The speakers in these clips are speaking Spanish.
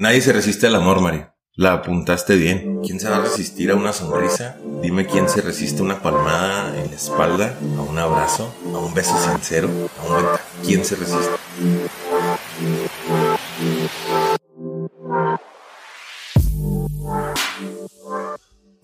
Nadie se resiste al amor, Mario. La apuntaste bien. ¿Quién se va a resistir a una sonrisa? Dime quién se resiste a una palmada en la espalda, a un abrazo, a un beso sincero, a un buen ¿Quién se resiste?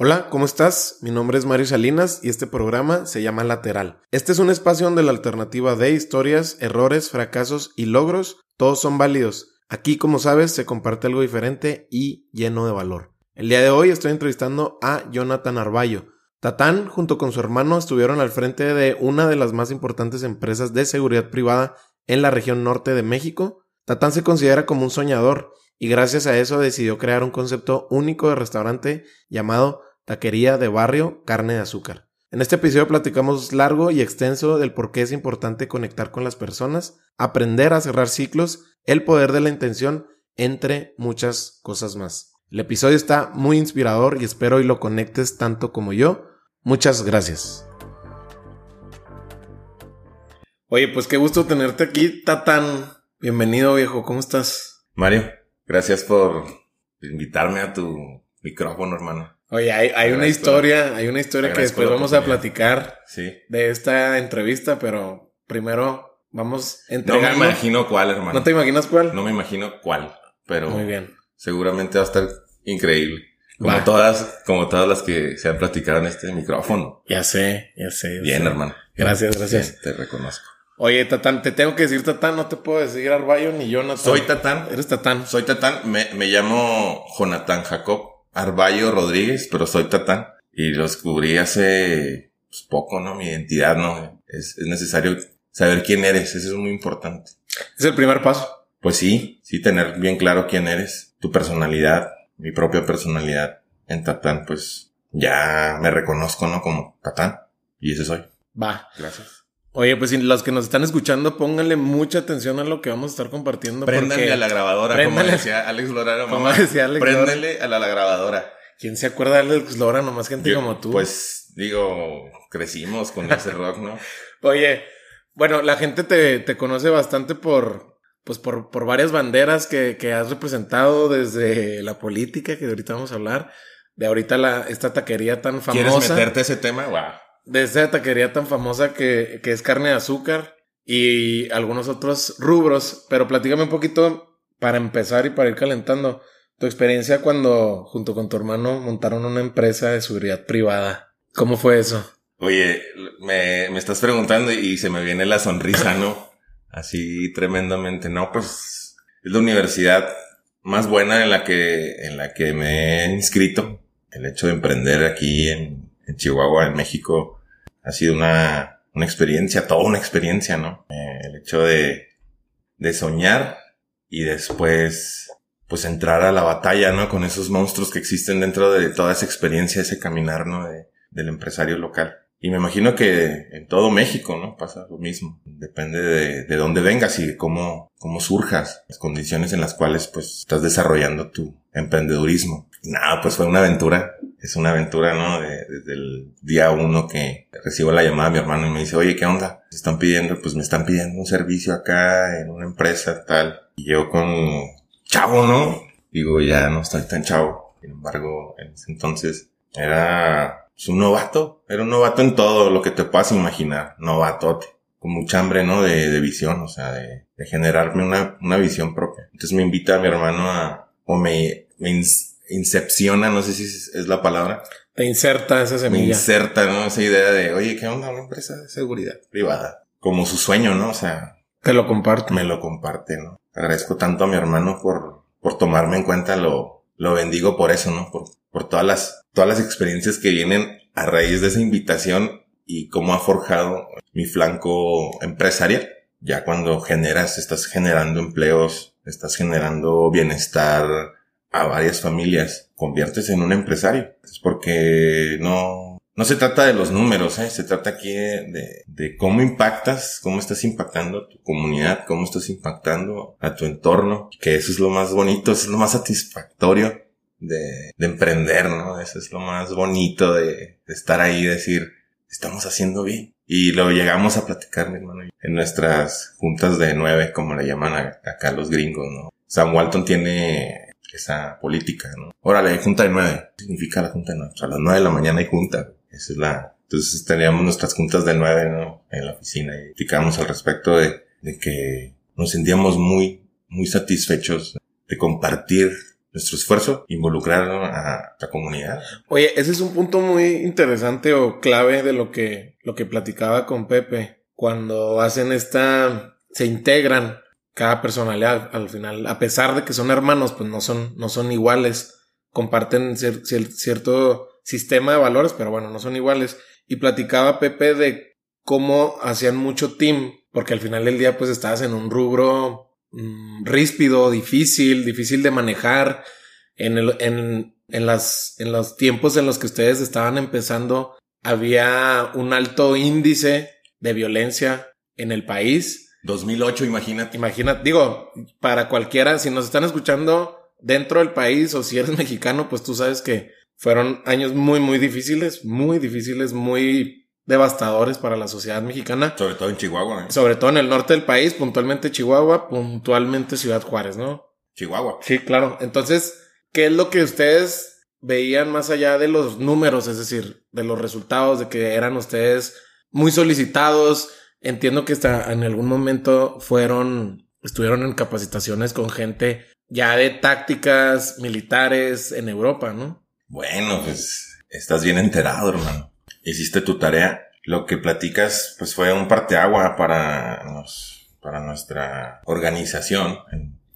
Hola, ¿cómo estás? Mi nombre es Mario Salinas y este programa se llama Lateral. Este es un espacio donde la alternativa de historias, errores, fracasos y logros, todos son válidos. Aquí, como sabes, se comparte algo diferente y lleno de valor. El día de hoy estoy entrevistando a Jonathan Arballo. Tatán, junto con su hermano, estuvieron al frente de una de las más importantes empresas de seguridad privada en la región norte de México. Tatán se considera como un soñador y gracias a eso decidió crear un concepto único de restaurante llamado Taquería de Barrio Carne de Azúcar. En este episodio platicamos largo y extenso del por qué es importante conectar con las personas, aprender a cerrar ciclos, el poder de la intención, entre muchas cosas más. El episodio está muy inspirador y espero y lo conectes tanto como yo. Muchas gracias. Oye, pues qué gusto tenerte aquí, Tatán. Bienvenido, viejo. ¿Cómo estás? Mario, gracias por invitarme a tu micrófono, hermano. Oye, hay, una historia, hay una historia que después vamos a platicar sí. de esta entrevista, pero primero vamos entregando. No me imagino cuál, hermano. ¿No te imaginas cuál? No me imagino cuál, pero muy bien. Seguramente va a estar increíble. Como todas, como todas las que se han platicado en este micrófono. Ya sé, ya sé. bien, hermano. Gracias, gracias. te reconozco. Oye, Tatán, te tengo que decir Tatán, no te puedo decir Arballo ni Jonathan. Soy Tatán. Eres Tatán. Soy Tatán, me, me llamo Jonathan Jacob. Arballo Rodríguez, pero soy Tatán. Y lo descubrí hace pues, poco, ¿no? Mi identidad, ¿no? Es, es necesario saber quién eres, eso es muy importante. Es el primer paso. Pues sí, sí, tener bien claro quién eres, tu personalidad, mi propia personalidad en Tatán, pues ya me reconozco, ¿no? Como Tatán. Y ese soy. Va. Gracias. Oye, pues si los que nos están escuchando, pónganle mucha atención a lo que vamos a estar compartiendo. Préndanle a la grabadora, como decía Alex Lora. Como decía Alex Préndele a la, grabadora. ¿Quién se acuerda de Alex Lora? Nomás gente como tú. Pues digo, crecimos con ese rock, ¿no? Oye, bueno, la gente te, te conoce bastante por, pues por, por varias banderas que, que has representado desde la política, que ahorita vamos a hablar, de ahorita la, esta taquería tan famosa. ¿Quieres meterte ese tema? Wow de esa taquería tan famosa que, que es carne de azúcar y algunos otros rubros, pero platícame un poquito para empezar y para ir calentando tu experiencia cuando junto con tu hermano montaron una empresa de seguridad privada. ¿Cómo fue eso? Oye, me, me estás preguntando y se me viene la sonrisa, ¿no? Así tremendamente. No, pues es la universidad más buena en la que, en la que me he inscrito. El hecho de emprender aquí en, en Chihuahua, en México, ha sido una, una experiencia, toda una experiencia, ¿no? Eh, el hecho de, de soñar y después, pues entrar a la batalla, ¿no? Con esos monstruos que existen dentro de toda esa experiencia, ese caminar, ¿no? De, del empresario local. Y me imagino que en todo México, ¿no? Pasa lo mismo. Depende de, de dónde vengas y cómo, cómo surjas, las condiciones en las cuales, pues, estás desarrollando tu emprendedurismo. Nada, pues fue una aventura. Es una aventura, ¿no? desde el día uno que recibo la llamada de mi hermano y me dice, oye, ¿qué onda? Se están pidiendo, pues me están pidiendo un servicio acá en una empresa tal. Y yo con chavo, ¿no? Digo, ya no estoy tan chavo. Sin embargo, en ese entonces era es un novato, era un novato en todo lo que te puedas imaginar, novatote, con mucha hambre, ¿no? De, de visión, o sea, de, de generarme una, una, visión propia. Entonces me invita a mi hermano a, o me, me incepciona, no sé si es, la palabra. Te inserta esa semilla. Me inserta, ¿no? Esa idea de, oye, ¿qué onda? Una empresa de seguridad privada. Como su sueño, ¿no? O sea. Te lo comparte. Me lo comparte, ¿no? Agradezco tanto a mi hermano por, por tomarme en cuenta, lo, lo bendigo por eso, ¿no? Por, por todas las, todas las experiencias que vienen a raíz de esa invitación y cómo ha forjado mi flanco empresarial. Ya cuando generas, estás generando empleos, estás generando bienestar a varias familias, conviertes en un empresario. Es porque no, no se trata de los números, ¿eh? se trata aquí de, de, cómo impactas, cómo estás impactando a tu comunidad, cómo estás impactando a tu entorno, que eso es lo más bonito, eso es lo más satisfactorio de, de emprender, ¿no? Eso es lo más bonito de, de estar ahí y decir, estamos haciendo bien. Y lo llegamos a platicar, mi hermano, en nuestras juntas de nueve, como le llaman acá los gringos, ¿no? Sam Walton tiene esa política, ¿no? Órale, hay junta de nueve. ¿Qué significa la junta de nueve? O sea, a las nueve de la mañana hay junta. Esa es la... Entonces teníamos nuestras juntas de nueve, ¿no? En la oficina y platicábamos al respecto de, que nos sentíamos muy, muy satisfechos de compartir nuestro esfuerzo, involucrar a la comunidad. Oye, ese es un punto muy interesante o clave de lo que, lo que platicaba con Pepe. Cuando hacen esta, se integran cada personalidad al final, a pesar de que son hermanos, pues no son, no son iguales, comparten cierto sistema de valores, pero bueno, no son iguales. Y platicaba Pepe de cómo hacían mucho team, porque al final del día pues estabas en un rubro Mm, ríspido, difícil, difícil de manejar. En, el, en, en, las, en los tiempos en los que ustedes estaban empezando, había un alto índice de violencia en el país. 2008, imagínate. Imagínate, digo, para cualquiera, si nos están escuchando dentro del país o si eres mexicano, pues tú sabes que fueron años muy, muy difíciles, muy difíciles, muy devastadores para la sociedad mexicana. Sobre todo en Chihuahua. ¿eh? Sobre todo en el norte del país, puntualmente Chihuahua, puntualmente Ciudad Juárez, ¿no? Chihuahua. Sí, claro. Entonces, ¿qué es lo que ustedes veían más allá de los números, es decir, de los resultados, de que eran ustedes muy solicitados? Entiendo que hasta en algún momento fueron, estuvieron en capacitaciones con gente ya de tácticas militares en Europa, ¿no? Bueno, pues estás bien enterado, hermano hiciste tu tarea. Lo que platicas, pues fue un parteagua para para nuestra organización,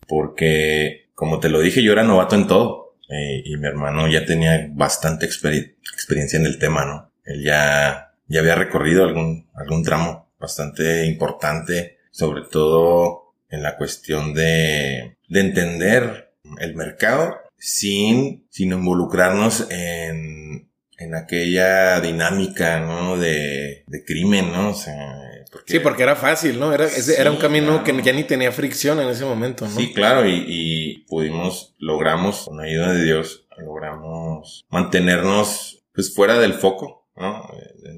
porque como te lo dije, yo era novato en todo. Eh, y mi hermano ya tenía bastante experiencia en el tema, ¿no? Él ya, ya había recorrido algún, algún tramo bastante importante, sobre todo en la cuestión de, de entender el mercado sin, sin involucrarnos en en aquella dinámica, ¿no? De, de crimen, ¿no? O sea, sí, porque era fácil, ¿no? Era, ese, era un camino que ya ni tenía fricción en ese momento, ¿no? Sí, claro, y, y pudimos, logramos, con la ayuda de Dios, logramos mantenernos, pues, fuera del foco, ¿no?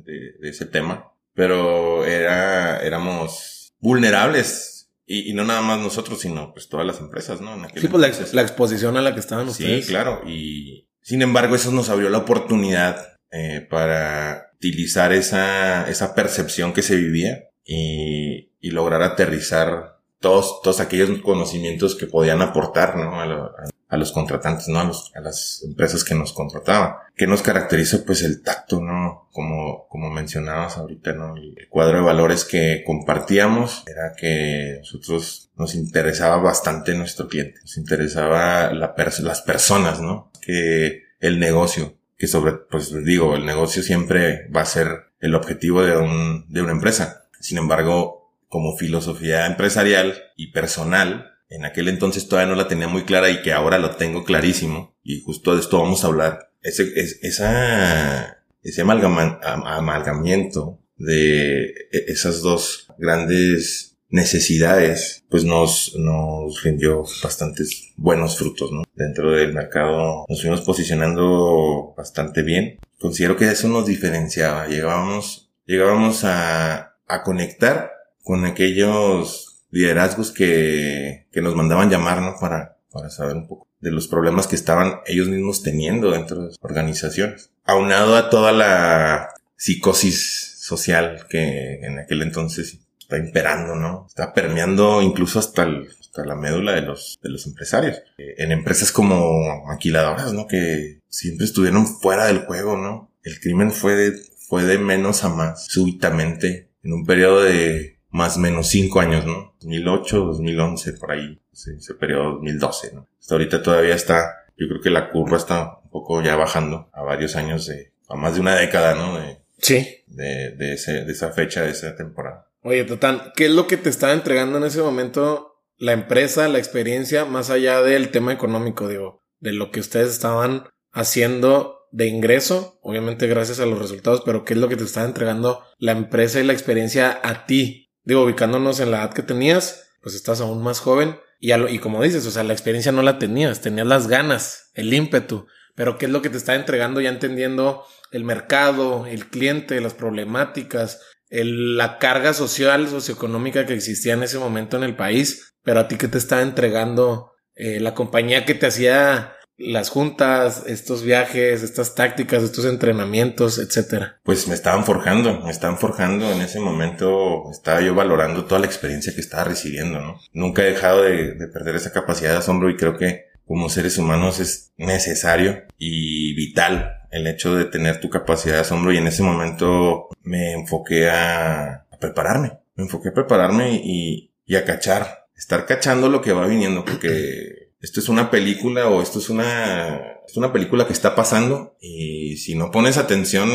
De, de, ese tema. Pero era, éramos vulnerables y, y, no nada más nosotros, sino pues todas las empresas, ¿no? sí, pues la, exposición a la que estaban ustedes. Sí, claro. Y, sin embargo, eso nos abrió la oportunidad eh, para utilizar esa, esa percepción que se vivía y, y lograr aterrizar todos, todos aquellos conocimientos que podían aportar ¿no? a, a, los contratantes, ¿no? A, los, a las empresas que nos contrataban. ¿Qué nos caracteriza? Pues el tacto, ¿no? Como, como mencionabas ahorita, ¿no? El cuadro de valores que compartíamos era que nosotros nos interesaba bastante nuestro cliente, nos interesaba la las personas, ¿no? Que el negocio, que sobre, pues digo, el negocio siempre va a ser el objetivo de un, de una empresa. Sin embargo, como filosofía empresarial y personal, en aquel entonces todavía no la tenía muy clara y que ahora lo tengo clarísimo. Y justo de esto vamos a hablar. Ese, esa, ese amalgamiento de e, esas dos grandes necesidades, pues nos, nos rindió bastantes buenos frutos, ¿no? Dentro del mercado nos fuimos posicionando bastante bien. Considero que eso nos diferenciaba. Llegábamos, llegábamos a, a conectar con aquellos liderazgos que, que nos mandaban llamar, ¿no? Para, para saber un poco de los problemas que estaban ellos mismos teniendo dentro de las organizaciones. Aunado a toda la psicosis social que en aquel entonces está imperando, ¿no? Está permeando incluso hasta, hasta la médula de los, de los empresarios. En empresas como maquiladoras, ¿no? Que siempre estuvieron fuera del juego, ¿no? El crimen fue de, fue de menos a más, súbitamente, en un periodo de más o menos cinco años, ¿no? 2008, 2011, por ahí, ese, periodo 2012, ¿no? Hasta ahorita todavía está, yo creo que la curva está un poco ya bajando a varios años de, a más de una década, ¿no? De, sí. De, de, ese, de esa fecha, de esa temporada. Oye, Total, ¿qué es lo que te está entregando en ese momento la empresa, la experiencia, más allá del tema económico, digo, de lo que ustedes estaban haciendo de ingreso, obviamente gracias a los resultados, pero qué es lo que te está entregando la empresa y la experiencia a ti digo, ubicándonos en la edad que tenías, pues estás aún más joven y, como dices, o sea, la experiencia no la tenías, tenías las ganas, el ímpetu, pero ¿qué es lo que te está entregando ya entendiendo el mercado, el cliente, las problemáticas, la carga social, socioeconómica que existía en ese momento en el país, pero a ti qué te está entregando eh, la compañía que te hacía las juntas, estos viajes, estas tácticas, estos entrenamientos, etcétera? Pues me estaban forjando, me estaban forjando. En ese momento estaba yo valorando toda la experiencia que estaba recibiendo, ¿no? Nunca he dejado de, de perder esa capacidad de asombro y creo que como seres humanos es necesario y vital el hecho de tener tu capacidad de asombro y en ese momento me enfoqué a, a prepararme, me enfoqué a prepararme y, y a cachar, estar cachando lo que va viniendo porque esto es una película o esto es una, es una película que está pasando y si no pones atención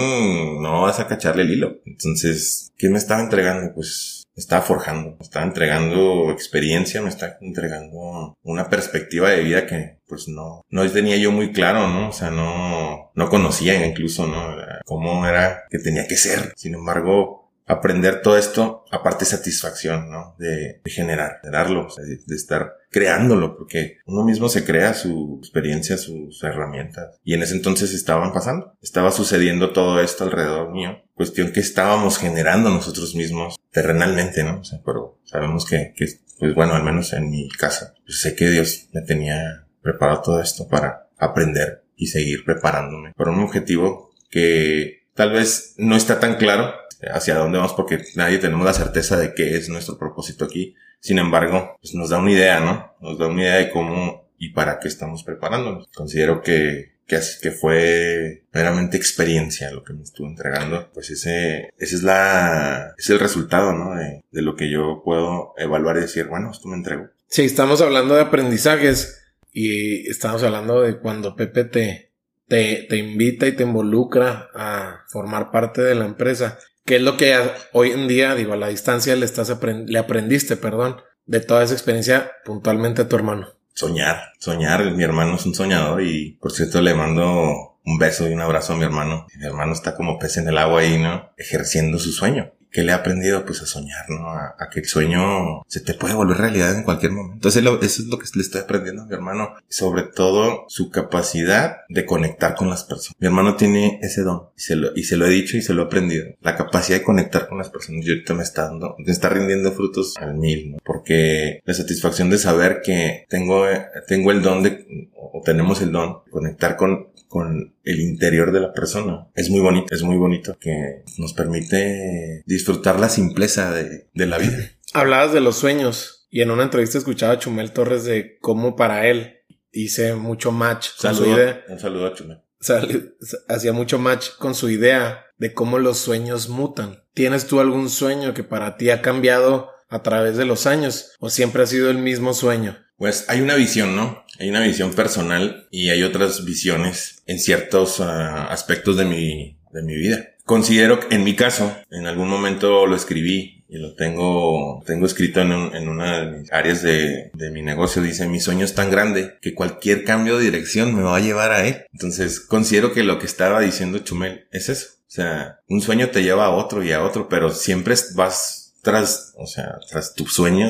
no vas a cacharle el hilo. Entonces, ¿qué me estaba entregando? Pues me estaba forjando, me estaba entregando experiencia, me estaba entregando una perspectiva de vida que pues no, no tenía yo muy claro, ¿no? O sea, no, no conocía incluso, ¿no? Cómo era que tenía que ser. Sin embargo, aprender todo esto, aparte satisfacción, ¿no? De, generar, generarlo, de, de, estar creándolo, porque uno mismo se crea su experiencia, sus herramientas. Y en ese entonces estaban pasando, estaba sucediendo todo esto alrededor mío, cuestión que estábamos generando nosotros mismos terrenalmente, ¿no? O sea, pero sabemos que, que pues bueno, al menos en mi caso, pues sé que Dios me tenía preparado todo esto para aprender y seguir preparándome para un objetivo que tal vez no está tan claro, hacia dónde vamos porque nadie tenemos la certeza de qué es nuestro propósito aquí. Sin embargo, pues nos da una idea, ¿no? Nos da una idea de cómo y para qué estamos preparándonos. Considero que, que, que fue meramente experiencia lo que me estuvo entregando. Pues ese, ese es la, es el resultado, ¿no? De, de lo que yo puedo evaluar y decir, bueno, esto me entregó. Sí, estamos hablando de aprendizajes y estamos hablando de cuando Pepe te, te invita y te involucra a formar parte de la empresa. ¿Qué es lo que hoy en día, digo, a la distancia le estás le aprendiste, perdón, de toda esa experiencia puntualmente a tu hermano? Soñar, soñar. Mi hermano es un soñador y, por cierto, le mando un beso y un abrazo a mi hermano. Mi hermano está como pez en el agua ahí, ¿no? Ejerciendo su sueño. ¿Qué le ha aprendido? Pues a soñar, ¿no? A, que el sueño se te puede volver realidad en cualquier momento. Entonces eso es lo que le estoy aprendiendo a mi hermano. Sobre todo su capacidad de conectar con las personas. Mi hermano tiene ese don y se lo, y se lo he dicho y se lo he aprendido. La capacidad de conectar con las personas y ahorita me está dando, me está rindiendo frutos al mil, ¿no? Porque la satisfacción de saber que tengo, tengo el don de, o tenemos el don de conectar con, con el interior de la persona. Es muy bonito, es muy bonito que nos permite disfrutar la simpleza de, de la vida. Hablabas de los sueños y en una entrevista escuchaba a Chumel Torres de cómo para él hice mucho match con su idea. Un saludo a Chumel. Hacía mucho match con su idea de cómo los sueños mutan. ¿Tienes tú algún sueño que para ti ha cambiado a través de los años o siempre ha sido el mismo sueño? Pues hay una visión, ¿no? Hay una visión personal y hay otras visiones en ciertos uh, aspectos de mi, de mi vida. Considero que en mi caso, en algún momento lo escribí y lo tengo, tengo escrito en, en una de mis áreas de, de, mi negocio. Dice, mi sueño es tan grande que cualquier cambio de dirección me va a llevar a él. Entonces, considero que lo que estaba diciendo Chumel es eso. O sea, un sueño te lleva a otro y a otro, pero siempre vas tras, o sea, tras tu sueño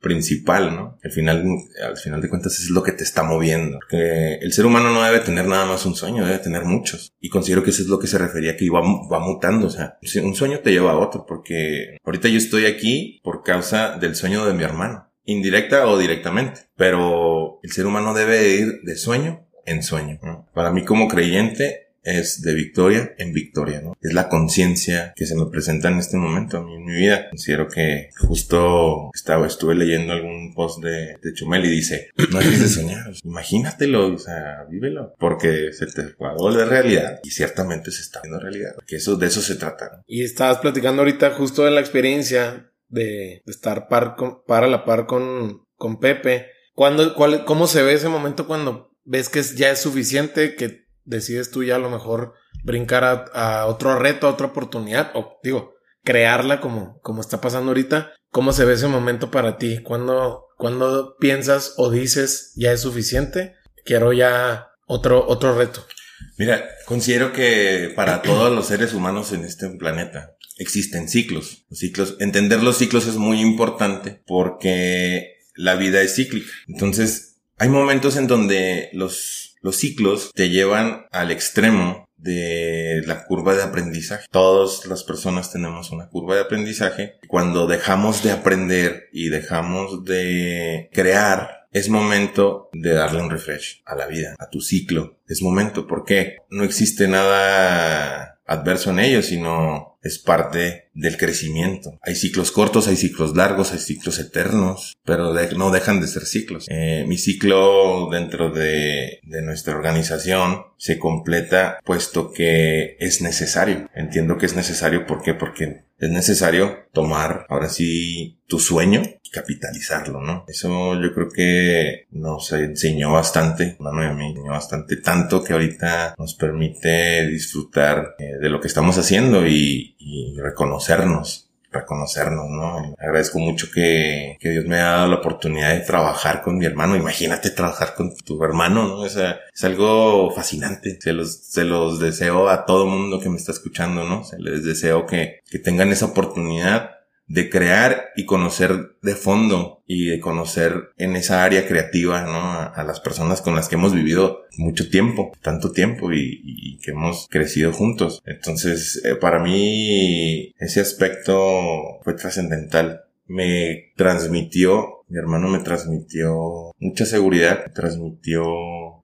principal, ¿no? Al final, al final de cuentas es lo que te está moviendo. El ser humano no debe tener nada más un sueño, debe tener muchos. Y considero que eso es lo que se refería que va, va mutando, o sea, un sueño te lleva a otro, porque ahorita yo estoy aquí por causa del sueño de mi hermano. Indirecta o directamente. Pero el ser humano debe ir de sueño en sueño. ¿no? Para mí como creyente, es de victoria en victoria, ¿no? Es la conciencia que se me presenta en este momento a mí en mi vida. Considero que justo estaba, estuve leyendo algún post de, de Chumel y dice, no es de soñar, imagínatelo, o sea, vívelo, porque se te va a volver realidad y ciertamente se está viendo realidad, porque eso, de eso se trata. Y estabas platicando ahorita justo de la experiencia de, de estar par con, par a la par con, con Pepe. ¿Cuándo, cuál, ¿Cómo se ve ese momento cuando ves que ya es suficiente, que decides tú ya a lo mejor brincar a, otro reto, a otra oportunidad, o digo, crearla como, como está pasando ahorita. ¿Cómo se ve ese momento para ti? ¿Cuándo, cuando piensas o dices ya es suficiente? Quiero ya otro, otro reto. Mira, considero que para todos los seres humanos en este planeta existen ciclos. Los ciclos, entender los ciclos es muy importante porque la vida es cíclica. Entonces, hay momentos en donde los los ciclos te llevan al extremo de la curva de aprendizaje. Todas las personas tenemos una curva de aprendizaje. Cuando dejamos de aprender y dejamos de crear es momento de darle un refresh a la vida, a tu ciclo. Es momento, porque no existe nada adverso en ello, sino es parte del crecimiento. Hay ciclos cortos, hay ciclos largos, hay ciclos eternos, pero no dejan de ser ciclos. Eh, mi ciclo dentro de, de nuestra organización se completa puesto que es necesario. Entiendo que es necesario, ¿por qué? Porque es necesario tomar ahora sí tu sueño y capitalizarlo, ¿no? Eso yo creo que nos enseñó bastante, mano a mí, enseñó bastante, tanto que ahorita nos permite disfrutar eh, de lo que estamos haciendo y, y reconocernos reconocernos, ¿no? Agradezco mucho que, que, Dios me haya dado la oportunidad de trabajar con mi hermano. Imagínate trabajar con tu hermano, ¿no? es algo fascinante. Se los, se los deseo a todo mundo que me está escuchando, ¿no? Se les deseo que, que tengan esa oportunidad de crear y conocer de fondo y de conocer en esa área creativa, ¿no? A, las personas con las que hemos vivido mucho tiempo, tanto tiempo y, que hemos crecido juntos. Entonces, eh, para mí, ese aspecto fue trascendental. Me transmitió, mi hermano me transmitió mucha seguridad, transmitió,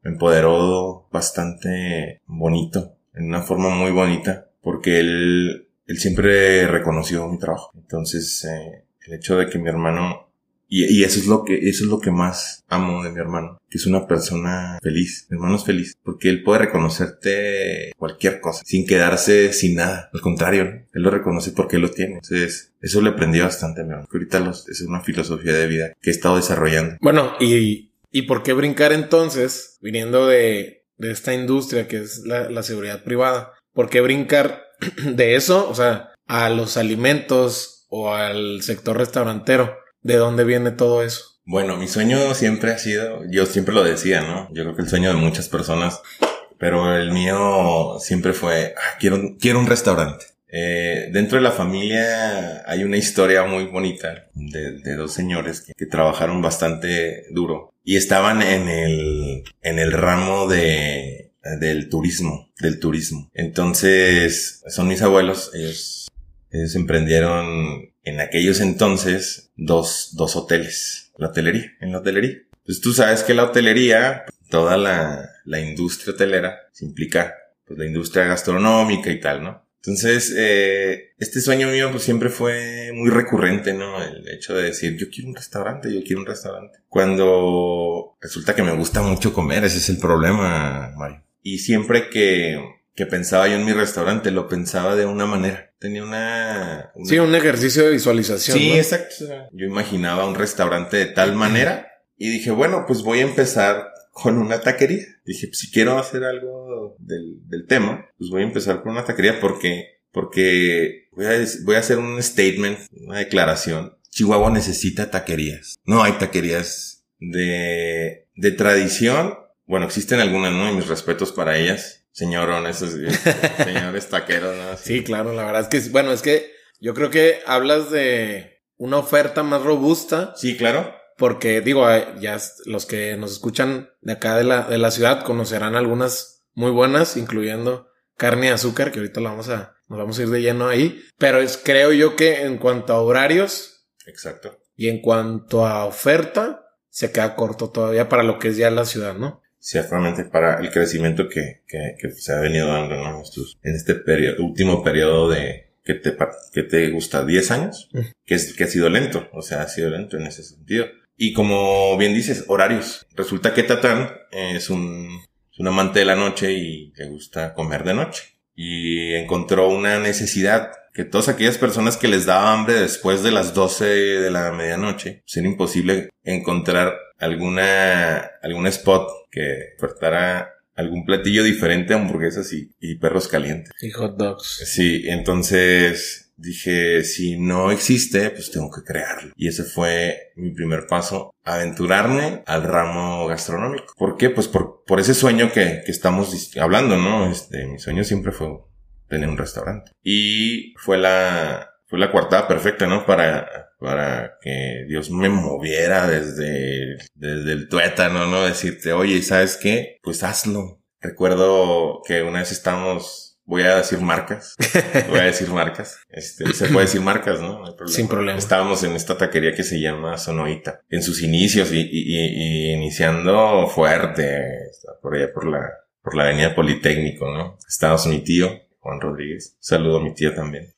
me empoderó bastante bonito, en una forma muy bonita, porque él él siempre reconoció mi trabajo. Entonces, eh, el hecho de que mi hermano y, eso es lo que, eso es lo que más amo de mi hermano, que es una persona feliz. Mi hermano es feliz, porque él puede reconocerte cualquier cosa, sin quedarse sin nada. Al contrario, él lo reconoce porque él lo tiene. Entonces, eso le aprendí bastante a mi hermano. Ahorita los, es una filosofía de vida que he estado desarrollando. Bueno, y, y por qué brincar entonces, viniendo de, de esta industria que es la, la seguridad privada, ¿por qué brincar de eso, o sea, a los alimentos o al sector restaurantero. ¿De dónde viene todo eso? Bueno, mi sueño siempre ha sido, yo siempre lo decía, ¿no? Yo creo que el sueño de muchas personas, pero el mío siempre fue, ah, quiero, quiero un restaurante. Eh, dentro de la familia hay una historia muy bonita de, dos señores que, que, trabajaron bastante duro y estaban en el, en el ramo de del turismo, del turismo. Entonces, son mis abuelos, ellos, ellos emprendieron en aquellos entonces dos, dos hoteles, la hotelería, en la hotelería. Pues tú sabes que la hotelería, toda la, la industria hotelera, se implica pues la industria gastronómica y tal, ¿no? Entonces, eh, este sueño mío pues siempre fue muy recurrente, ¿no? El hecho de decir, yo quiero un restaurante, yo quiero un restaurante. Cuando resulta que me gusta mucho comer, ese es el problema, Mario. Y siempre que, que pensaba yo en mi restaurante, lo pensaba de una manera. Tenía una... Sí, un ejercicio de visualización. Sí, exacto. Yo imaginaba un restaurante de tal manera y dije, bueno, pues voy a empezar con una taquería. Dije, pues si quiero hacer algo del, del tema, pues voy a empezar con una taquería porque, porque voy a, voy a hacer un statement, una declaración. Chihuahua necesita taquerías. No hay taquerías de, de tradición bueno, existen algunas, ¿no? Y mis respetos para ellas. Señorones, señores taqueros, ¿no? Sí. claro, la verdad es que, bueno, es que yo creo que hablas de una oferta más robusta. Sí, claro. Porque, digo, ya los que nos escuchan de acá de la, de la ciudad conocerán algunas muy buenas, incluyendo carne y azúcar, que ahorita lo vamos a, nos vamos a ir de lleno ahí. Pero es, creo yo que en cuanto a horarios. Exacto. Y en cuanto a oferta, se queda corto todavía para lo que es ya la ciudad, ¿no? Ciertamente para el crecimiento que, que, que se ha venido dando en este periodo, último periodo de que te, que te gusta 10 años, que, es, que ha sido lento, o sea, ha sido lento en ese sentido. Y como bien dices, horarios. Resulta que Tatán es un, es un amante de la noche y le gusta comer de noche. Y encontró una necesidad que todas aquellas personas que les daba hambre después de las 12 de la medianoche, pues era imposible encontrar alguna, algún spot que ofertara algún platillo diferente a hamburguesas y, y perros calientes. Y hot dogs. Sí, entonces dije, si no existe, pues tengo que crearlo. Y ese fue mi primer paso, aventurarme al ramo gastronómico. ¿Por qué? Pues por, por ese sueño que, que estamos hablando, ¿no? Este, mi sueño siempre fue tener un restaurante. Y fue la, fue la cuartada perfecta, ¿no? Para, para que Dios me moviera desde, desde el tuétano, ¿no? Decirte, oye, ¿sabes qué? Pues hazlo. Recuerdo que una vez estábamos voy a decir marcas. voy a decir marcas. Este, se puede decir marcas, ¿no? Sin problema. Estábamos en esta taquería que se llama Sonoita. En sus inicios y, y, iniciando fuerte. Por allá por la, por la avenida Politécnico, ¿no? Estábamos mi tío, Juan Rodríguez. Saludo a mi tío también.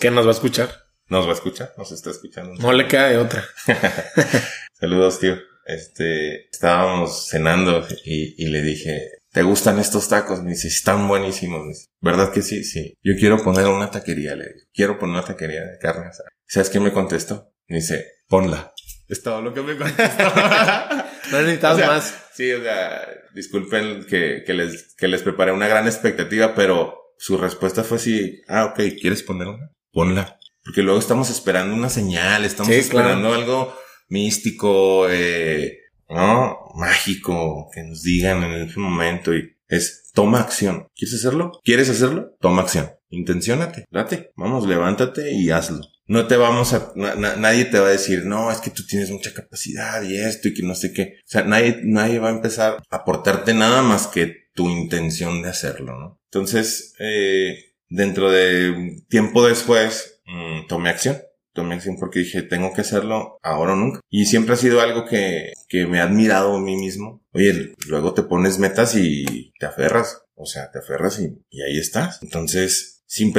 ¿Qué nos va a escuchar? Nos va a escuchar, nos está escuchando. No le queda de otra. Saludos, tío. Este, estábamos cenando y, y le dije, ¿te gustan estos tacos? Me dice, están buenísimos. ¿Verdad que sí? Sí. Yo quiero poner una taquería, le digo. Quiero poner una taquería de carne ¿Sabes qué me contestó? Me dice, ponla. Es todo lo que me contestó. no necesitas más. Sí, o sea, disculpen que, que, les, que les preparé una gran expectativa, pero su respuesta fue así, ah, ok, ¿quieres poner una? Ponla. Porque luego estamos esperando una señal, estamos esperando algo místico, eh, ¿no? Mágico, que nos digan en ese momento y es toma acción. ¿Quieres hacerlo? ¿Quieres hacerlo? Toma acción. Intenciónate, date, vamos, levántate y hazlo. No te vamos a, nadie te va a decir, no, es que tú tienes mucha capacidad y esto y que no sé qué. O sea, nadie, nadie va a empezar a aportarte nada más que tu intención de hacerlo, ¿no? Entonces, eh, dentro de tiempo después, mmm, tomé acción tomé acción porque dije, tengo que hacerlo ahora o nunca. Y siempre ha sido algo que, que me ha admirado a mí mismo. Oye, luego te pones metas y te aferras. O sea, te aferras y, ahí estás. Entonces, sin,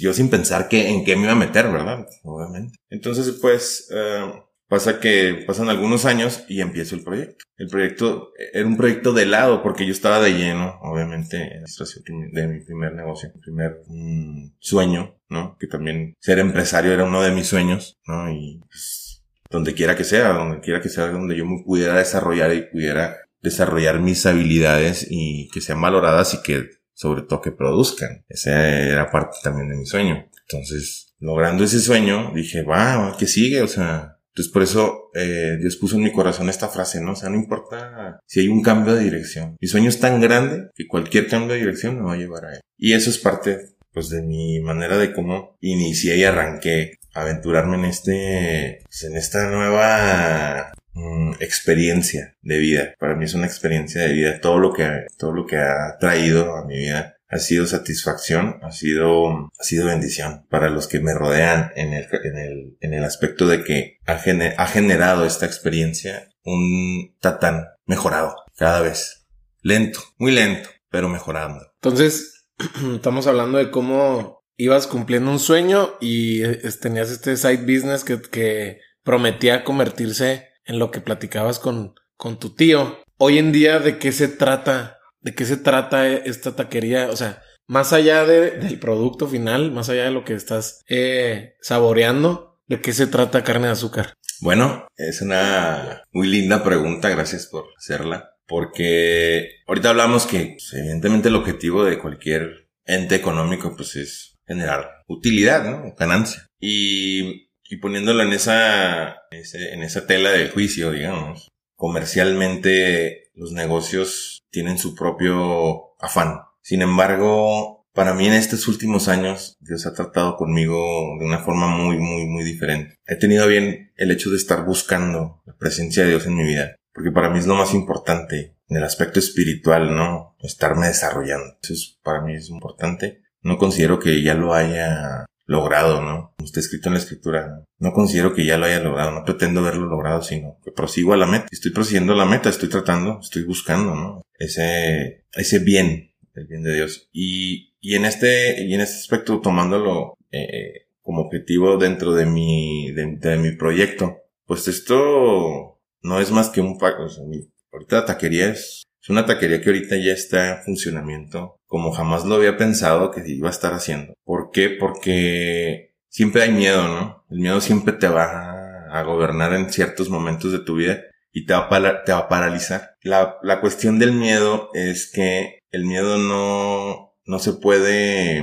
yo sin pensar que, en qué me iba a meter, ¿verdad? Obviamente. Entonces, pues, uh, Pasa que pasan algunos años y empiezo el proyecto. El proyecto era un proyecto de lado porque yo estaba de lleno, obviamente, en la situación de mi primer negocio, mi primer mm, sueño, ¿no? Que también ser empresario era uno de mis sueños, ¿no? Y pues, donde quiera que sea, donde quiera que sea, donde yo me pudiera desarrollar y pudiera desarrollar mis habilidades y que sean valoradas y que sobre todo que produzcan. Esa era parte también de mi sueño. Entonces, logrando ese sueño, dije, va, ¿qué sigue? O sea, entonces por eso eh, Dios puso en mi corazón esta frase, ¿no? O sea, no importa si hay un cambio de dirección. Mi sueño es tan grande que cualquier cambio de dirección me va a llevar a él. Y eso es parte, pues, de mi manera de cómo inicié y arranqué aventurarme en este, pues, en esta nueva mm, experiencia de vida. Para mí es una experiencia de vida. Todo lo que, todo lo que ha traído a mi vida ha sido satisfacción, ha sido, ha sido bendición para los que me rodean en el, en el, en el aspecto de que ha, ha generado esta experiencia un tatán mejorado cada vez. Lento, muy lento, pero mejorando. Entonces, estamos hablando de cómo ibas cumpliendo un sueño y tenías este side business que, que prometía convertirse en lo que platicabas con, con tu tío. Hoy en día, ¿de qué se trata de qué se trata esta taquería. O sea, más allá del producto final, más allá de lo que estás eh, saboreando, ¿de qué se trata carne de azúcar? Bueno, es una muy linda pregunta, gracias por hacerla. Porque ahorita hablamos que pues, evidentemente el objetivo de cualquier ente económico pues es generar utilidad, ¿no? Ganancia. Y, y poniéndolo en esa, en esa tela de juicio, digamos, comercialmente los negocios tienen su propio afán. Sin embargo, para mí en estos últimos años, Dios ha tratado conmigo de una forma muy, muy, muy diferente. He tenido bien el hecho de estar buscando la presencia de Dios en mi vida, porque para mí es lo más importante en el aspecto espiritual, ¿no? Estarme desarrollando. Eso es, para mí es importante. No considero que ya lo haya logrado, ¿no? Como está escrito en la escritura. No considero que ya lo haya logrado, no pretendo verlo logrado, sino que prosigo a la meta. Estoy prosiguiendo la meta, estoy tratando, estoy buscando, ¿no? Ese, ese bien, el bien de Dios. Y, y en este, y en este aspecto, tomándolo, eh, como objetivo dentro de mi, de, mi proyecto, pues esto no es más que un, o sea, ahorita la taquería es, es una taquería que ahorita ya está en funcionamiento como jamás lo había pensado que iba a estar haciendo. ¿Por qué? Porque siempre hay miedo, ¿no? El miedo siempre te va a gobernar en ciertos momentos de tu vida y te va a, paralizar. La, la cuestión del miedo es que el miedo no, no se puede,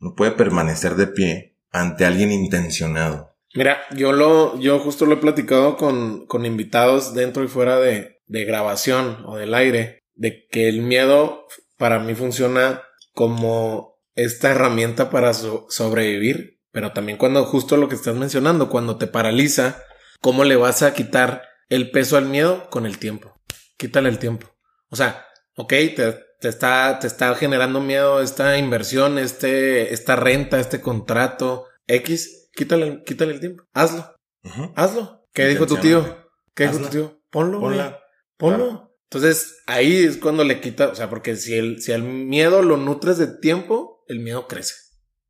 no puede permanecer de pie ante alguien intencionado. Mira, yo lo, yo justo lo he platicado con, con invitados dentro y fuera de, de grabación o del aire, de que el miedo para mí funciona como esta herramienta para sobrevivir, pero también cuando justo lo que estás mencionando, cuando te paraliza, ¿cómo le vas a quitar el peso al miedo con el tiempo? Quítale el tiempo. O sea, ok, te, te está, te está generando miedo esta inversión, este, esta renta, este contrato X, quítale, quítale el tiempo. Hazlo. Hazlo. ¿Qué dijo tu tío? ¿Qué dijo tu tío? Ponlo. Ponlo. Entonces ahí es cuando le quita, o sea, porque si el, si el miedo lo nutres de tiempo, el miedo crece.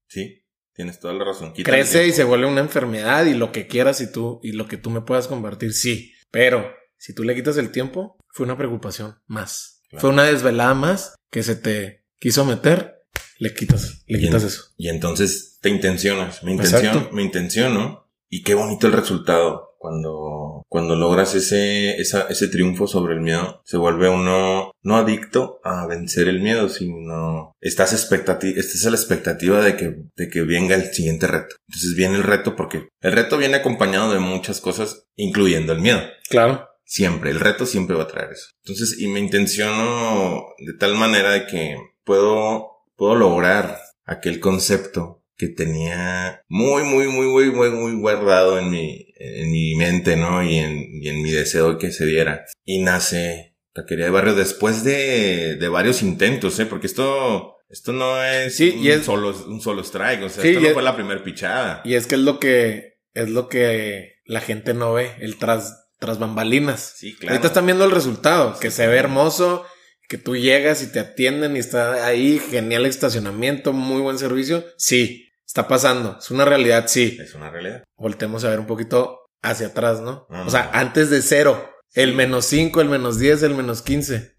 Sí. Tienes toda la razón. Crece y se vuelve una enfermedad y lo que quieras y tú y lo que tú me puedas convertir, sí. Pero si tú le quitas el tiempo, fue una preocupación más. Fue una desvelada más que se te quiso meter, le quitas, le quitas eso. Y entonces te intencionas, me intenciono, me intenciono y qué bonito el resultado cuando, cuando logras ese, ese triunfo sobre el miedo, se vuelve uno no adicto a vencer el miedo, sino estás expectativa, estás a la expectativa de que, de que venga el siguiente reto. Entonces viene el reto porque el reto viene acompañado de muchas cosas, incluyendo el miedo. Claro. Siempre, el reto siempre va a traer eso. Entonces, y me intenciono de tal manera de que puedo, puedo lograr aquel concepto que tenía muy, muy, muy, muy, muy, muy guardado en mi, en mi mente, ¿no? Y en, y en mi deseo que se diera. Y nace Taquería de Barrio después de, de varios intentos, ¿eh? Porque esto, esto no es, sí, un, y es solo, un solo strike, o sea, esto no fue la primer pichada. Y es que es lo que, es lo que la gente no ve, el tras, tras bambalinas. Sí, claro. Ahorita están viendo el resultado, que se ve hermoso, que tú llegas y te atienden y está ahí, genial estacionamiento, muy buen servicio. Sí, Está pasando. Es una realidad, sí. Es una realidad. Voltemos a ver un poquito hacia atrás, ¿no? o sea, antes de cero. El menos cinco, el menos diez, el menos quince.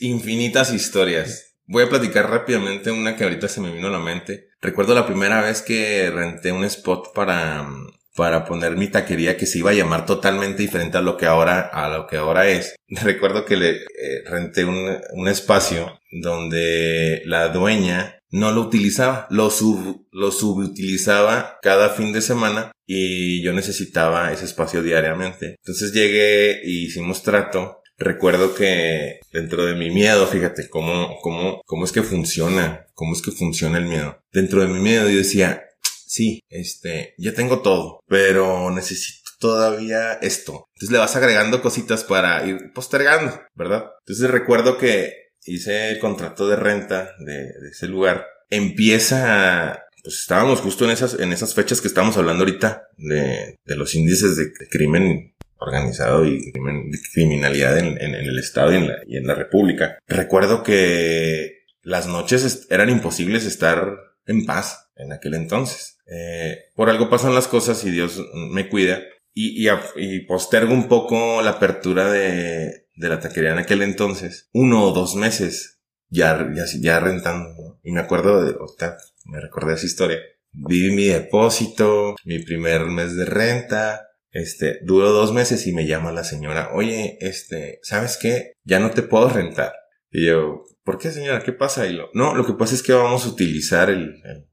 Infinitas historias. Voy a platicar rápidamente una que ahorita se me vino a la mente. Recuerdo la primera vez que renté un spot para, para poner mi taquería que se iba a llamar totalmente diferente a lo que ahora, a lo que ahora es. Recuerdo que le eh, renté un, un espacio donde la dueña no lo utilizaba, lo sub, lo subutilizaba cada fin de semana y yo necesitaba ese espacio diariamente. Entonces llegué y hicimos trato. Recuerdo que dentro de mi miedo, fíjate cómo, cómo, cómo es que funciona, cómo es que funciona el miedo. Dentro de mi miedo yo decía, sí, este, ya tengo todo, pero necesito todavía esto. Entonces le vas agregando cositas para ir postergando, ¿verdad? Entonces recuerdo que hice el contrato de renta de, ese lugar, empieza, pues estábamos justo en esas, en esas fechas que estamos hablando ahorita de, de los índices de, crimen organizado y criminalidad en, en, el Estado y en, la, y en la República. Recuerdo que las noches eran imposibles estar en paz en aquel entonces. Eh, por algo pasan las cosas y Dios me cuida y, y, y postergo un poco la apertura de, de la taquería en aquel entonces, uno o dos meses ya, ya, ya rentando. Y me acuerdo de, me recordé esa historia. Vi mi depósito, mi primer mes de renta, este, duró dos meses y me llama la señora, oye, este, ¿sabes qué? Ya no te puedo rentar. Y yo, ¿por qué señora? ¿Qué pasa? Y lo, no, lo que pasa es que vamos a utilizar el, el,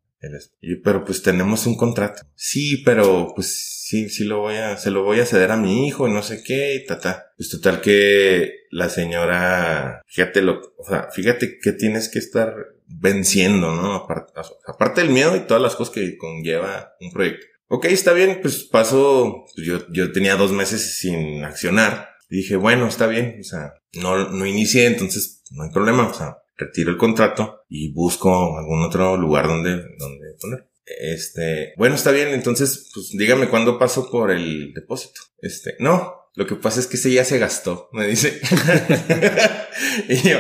pero pues tenemos un contrato. Sí, pero pues sí, sí lo voy a, se lo voy a ceder a mi hijo y no sé qué, y ta, Pues total que la señora, fíjate lo, o sea, fíjate que tienes que estar venciendo, ¿no? Aparte, aparte del miedo y todas las cosas que conlleva un proyecto. Ok, está bien, pues paso, pues, yo, yo tenía dos meses sin accionar. Y dije, bueno, está bien, o sea, no, no inicié, entonces no hay problema, o sea, retiro el contrato y busco algún otro lugar donde, donde poner. Este, bueno, está bien, entonces, pues dígame cuándo paso por el depósito. Este, no, lo que pasa es que ese ya se gastó, me dice. y yo,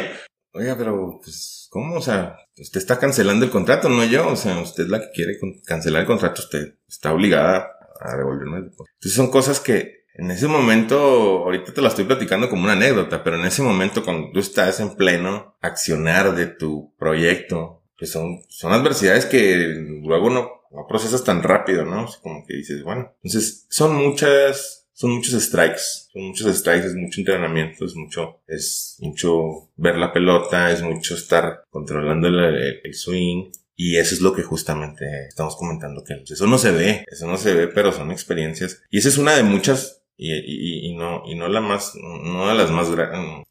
oiga, pero, pues, ¿cómo? O sea, usted está cancelando el contrato, no yo. O sea, usted es la que quiere cancelar el contrato, usted está obligada a devolverme el depósito. Entonces son cosas que en ese momento, ahorita te la estoy platicando como una anécdota, pero en ese momento cuando tú estás en pleno accionar de tu proyecto, que son, son adversidades que luego no, no procesas tan rápido, ¿no? como que dices, bueno, entonces son muchas, son muchos strikes, son muchos strikes, es mucho entrenamiento, es mucho, es mucho ver la pelota, es mucho estar controlando el, el swing, y eso es lo que justamente estamos comentando, que eso no se ve, eso no se ve, pero son experiencias. Y esa es una de muchas y, y, y, no, y no la más, no de las más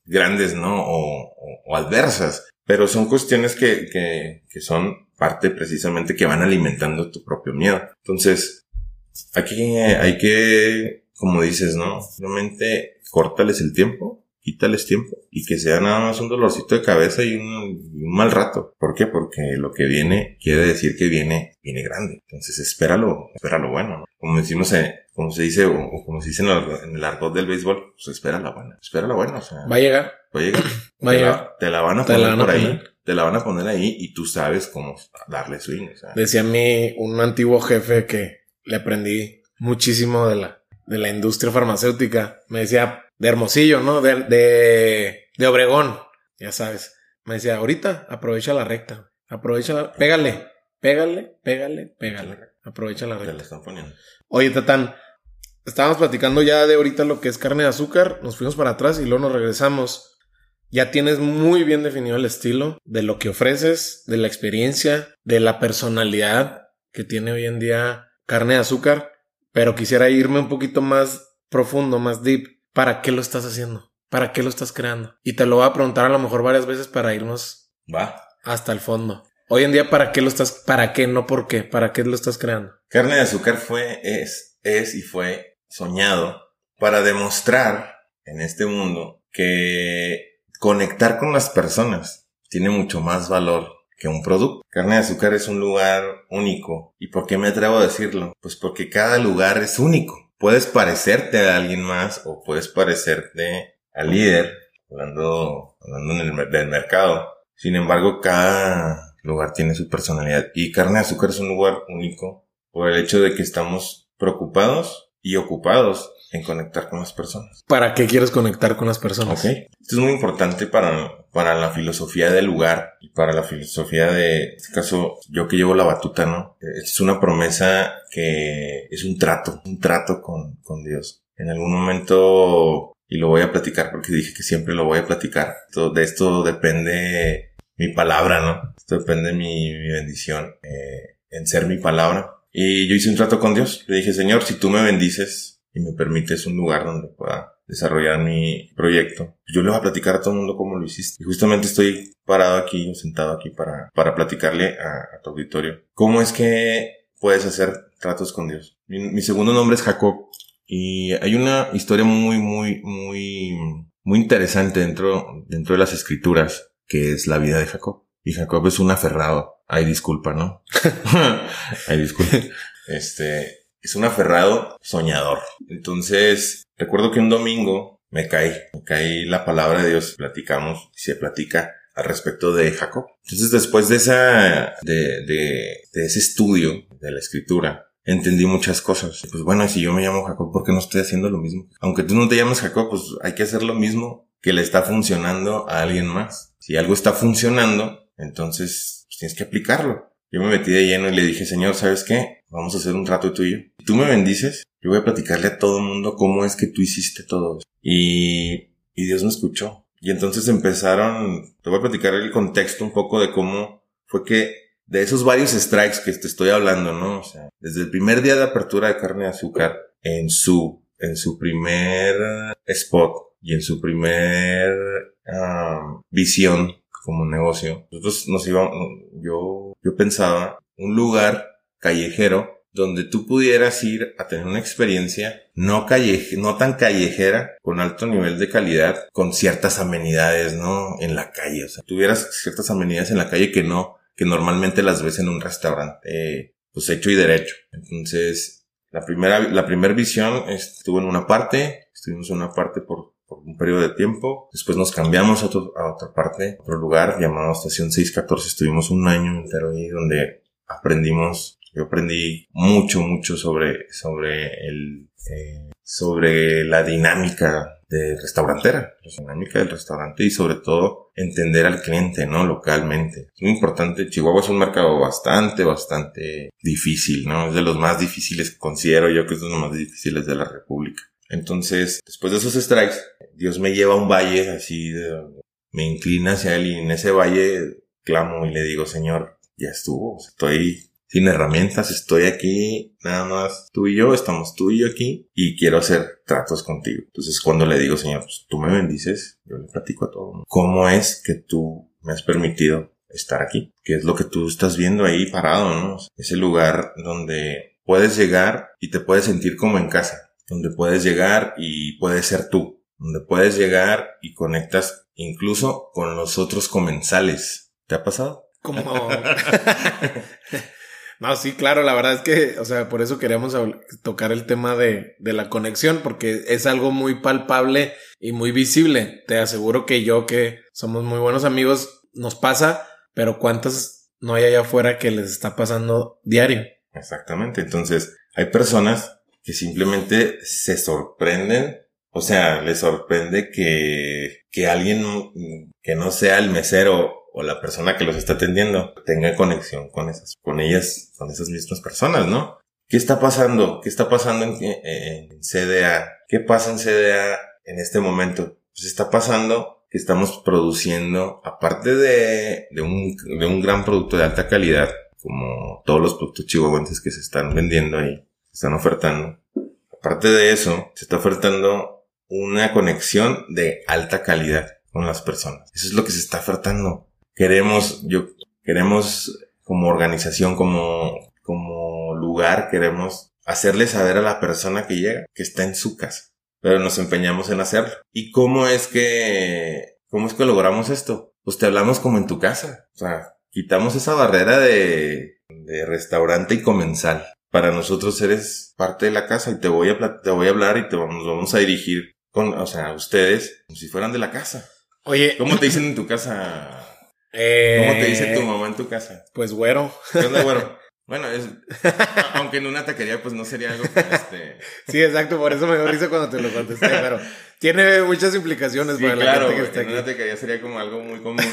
grandes, ¿no? O, o, adversas, pero son cuestiones que, que, que son parte precisamente que van alimentando tu propio miedo. Entonces, aquí hay que, como dices, ¿no? Realmente córtales el tiempo quítales tiempo y que sea nada más un dolorcito de cabeza y un, mal rato. ¿Por qué? Porque lo que viene quiere decir que viene, viene grande. Entonces espéralo, espéralo bueno, ¿no? Como decimos, eh, como se dice, o, como se dice en el, argot del béisbol, pues espera la buena, espera la buena, o sea. Va a llegar. Va a llegar. Va a llegar. te la van a poner por ahí. Te la van a poner ahí y tú sabes cómo darle swing, o sea. Decía a mí un antiguo jefe que le aprendí muchísimo de la, de la industria farmacéutica. Me decía, de Hermosillo, ¿no? De, de, de Obregón, ya sabes. Me decía, ahorita aprovecha la recta. Aprovecha la, pégale, pégale, pégale, pégale. Aprovecha la recta. están poniendo. Oye, Tatán, estábamos platicando ya de ahorita lo que es carne de azúcar. Nos fuimos para atrás y luego nos regresamos. Ya tienes muy bien definido el estilo de lo que ofreces, de la experiencia, de la personalidad que tiene hoy en día carne de azúcar. Pero quisiera irme un poquito más profundo, más deep. ¿Para qué lo estás haciendo? ¿Para qué lo estás creando? Y te lo voy a preguntar a lo mejor varias veces para irnos Va. hasta el fondo. Hoy en día, ¿para qué lo estás, para qué, no por qué? ¿Para qué lo estás creando? Carne de azúcar fue, es, es y fue soñado para demostrar en este mundo que conectar con las personas tiene mucho más valor que un producto. Carne de azúcar es un lugar único. ¿Y por qué me atrevo a decirlo? Pues porque cada lugar es único puedes parecerte a alguien más o puedes parecerte al líder, hablando, hablando en del mercado. Sin embargo, cada lugar tiene su personalidad y Carne de Azúcar es un lugar único por el hecho de que estamos preocupados y ocupados en conectar con las personas. ¿Para qué quieres conectar con las personas? Ok. Esto es muy importante para, para la filosofía del lugar y para la filosofía de, en este caso, yo que llevo la batuta, ¿no? Es una promesa que es un trato, un trato con, con Dios. En algún momento, y lo voy a platicar porque dije que siempre lo voy a platicar, de esto depende mi palabra, ¿no? Esto depende mi, mi bendición eh, en ser mi palabra. Y yo hice un trato con Dios. Le dije, Señor, si tú me bendices, y me permites un lugar donde pueda desarrollar mi proyecto, yo le voy a platicar a todo el mundo cómo lo hiciste. Y justamente estoy parado aquí, sentado aquí para, para platicarle a, tu auditorio. ¿Cómo es que puedes hacer tratos con Dios? Mi, segundo nombre es Jacob y hay una historia muy, muy, muy, muy interesante dentro, dentro de las escrituras que es la vida de Jacob. Y Jacob es un aferrado. Ay, disculpa, ¿no? Ay, disculpa. Este, es un aferrado soñador. Entonces, recuerdo que un domingo me caí, me caí la palabra de Dios, platicamos y se platica al respecto de Jacob. Entonces, después de esa, de, de, de ese estudio de la escritura, entendí muchas cosas. Pues bueno, si yo me llamo Jacob, ¿por qué no estoy haciendo lo mismo? Aunque tú no te llames Jacob, pues hay que hacer lo mismo que le está funcionando a alguien más. Si algo está funcionando, entonces pues, tienes que aplicarlo. Yo me metí de lleno y le dije, Señor, ¿sabes qué? Vamos a hacer un trato tuyo. Si tú me bendices, yo voy a platicarle a todo el mundo cómo es que tú hiciste todo eso. Y, y Dios me escuchó. Y entonces empezaron, te voy a platicar el contexto un poco de cómo fue que de esos varios strikes que te estoy hablando, ¿no? O sea, desde el primer día de apertura de carne de azúcar, en su, en su primer spot y en su primer ah, visión como negocio, nosotros nos íbamos, yo, yo pensaba un lugar callejero donde tú pudieras ir a tener una experiencia no calle, no tan callejera, con alto nivel de calidad, con ciertas amenidades, ¿no? En la calle, o sea, tuvieras ciertas amenidades en la calle que no, que normalmente las ves en un restaurante, pues hecho y derecho. Entonces, la primera, la primera visión estuvo en una parte, estuvimos en una parte por un periodo de tiempo. Después nos cambiamos a, a otra parte, a otro lugar llamado Estación 614. Estuvimos un año entero ahí donde aprendimos, yo aprendí mucho, mucho sobre, sobre el, eh, sobre la dinámica de restaurantera, la dinámica del restaurante y sobre todo entender al cliente, ¿no? Localmente. Es muy importante. Chihuahua es un mercado bastante, bastante difícil, ¿no? Es de los más difíciles, considero yo que es de los más difíciles de la República. Entonces, después de esos strikes, Dios me lleva a un valle así, me inclina hacia él y en ese valle clamo y le digo, Señor, ya estuvo, estoy sin herramientas, estoy aquí, nada más tú y yo, estamos tú y yo aquí y quiero hacer tratos contigo. Entonces cuando le digo, Señor, pues tú me bendices, yo le platico a todo. ¿Cómo es que tú me has permitido estar aquí? ¿Qué es lo que tú estás viendo ahí parado, no? Ese lugar donde puedes llegar y te puedes sentir como en casa donde puedes llegar y puedes ser tú. Donde puedes llegar y conectas incluso con los otros comensales. ¿Te ha pasado? Como... no, sí, claro, la verdad es que, o sea, por eso queríamos tocar el tema de, de la conexión, porque es algo muy palpable y muy visible. Te aseguro que yo, que somos muy buenos amigos, nos pasa, pero ¿cuántas no hay allá afuera que les está pasando diario? Exactamente. Entonces, hay personas que simplemente se sorprenden o sea, les sorprende que, que alguien que no sea el mesero o la persona que los está atendiendo tenga conexión con esas, con ellas, con esas mismas personas, ¿no? ¿Qué está pasando? ¿Qué está pasando en, en CDA? ¿Qué pasa en CDA en este momento? Pues está pasando que estamos produciendo, aparte de, de, un, de un gran producto de alta calidad, como todos los productos chihuahuenses que se están vendiendo ahí, se están ofertando. Aparte de eso, se está ofertando una conexión de alta calidad con las personas. Eso es lo que se está ofertando. Queremos, yo, queremos como organización, como, como lugar, queremos hacerle saber a la persona que llega que está en su casa. Pero nos empeñamos en hacerlo. ¿Y cómo es que, cómo es que logramos esto? Pues te hablamos como en tu casa. O sea, quitamos esa barrera de, de restaurante y comensal. Para nosotros eres parte de la casa y te voy a, te voy a hablar y te vamos, vamos a dirigir con, o sea, ustedes, como si fueran de la casa. Oye. ¿Cómo te dicen en tu casa? ¿Cómo te dice tu eh, mamá en tu casa? Pues güero. ¿Qué onda, güero? Bueno, es, aunque en una taquería pues no sería algo este... Sí, exacto, por eso me dio risa cuando te lo contesté, pero tiene muchas implicaciones para la gente que está en una taquería sería como algo muy común.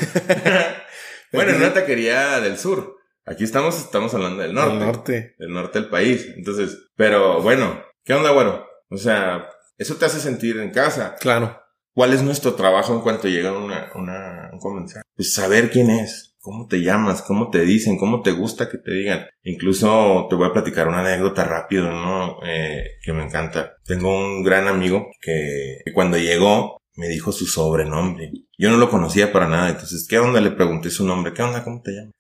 bueno, en una taquería del sur. Aquí estamos, estamos hablando del norte. Del norte. Del norte del país. Entonces, pero bueno, ¿qué onda, güero? O sea, eso te hace sentir en casa. Claro. ¿Cuál es nuestro trabajo en cuanto llega una, una, un comensal? Pues saber quién es, cómo te llamas, cómo te dicen, cómo te gusta que te digan. Incluso te voy a platicar una anécdota rápido, ¿no? Eh, que me encanta. Tengo un gran amigo que, cuando llegó me dijo su sobrenombre. Yo no lo conocía para nada, entonces, ¿qué onda? Le pregunté su nombre. ¿Qué onda? ¿Cómo te llamas?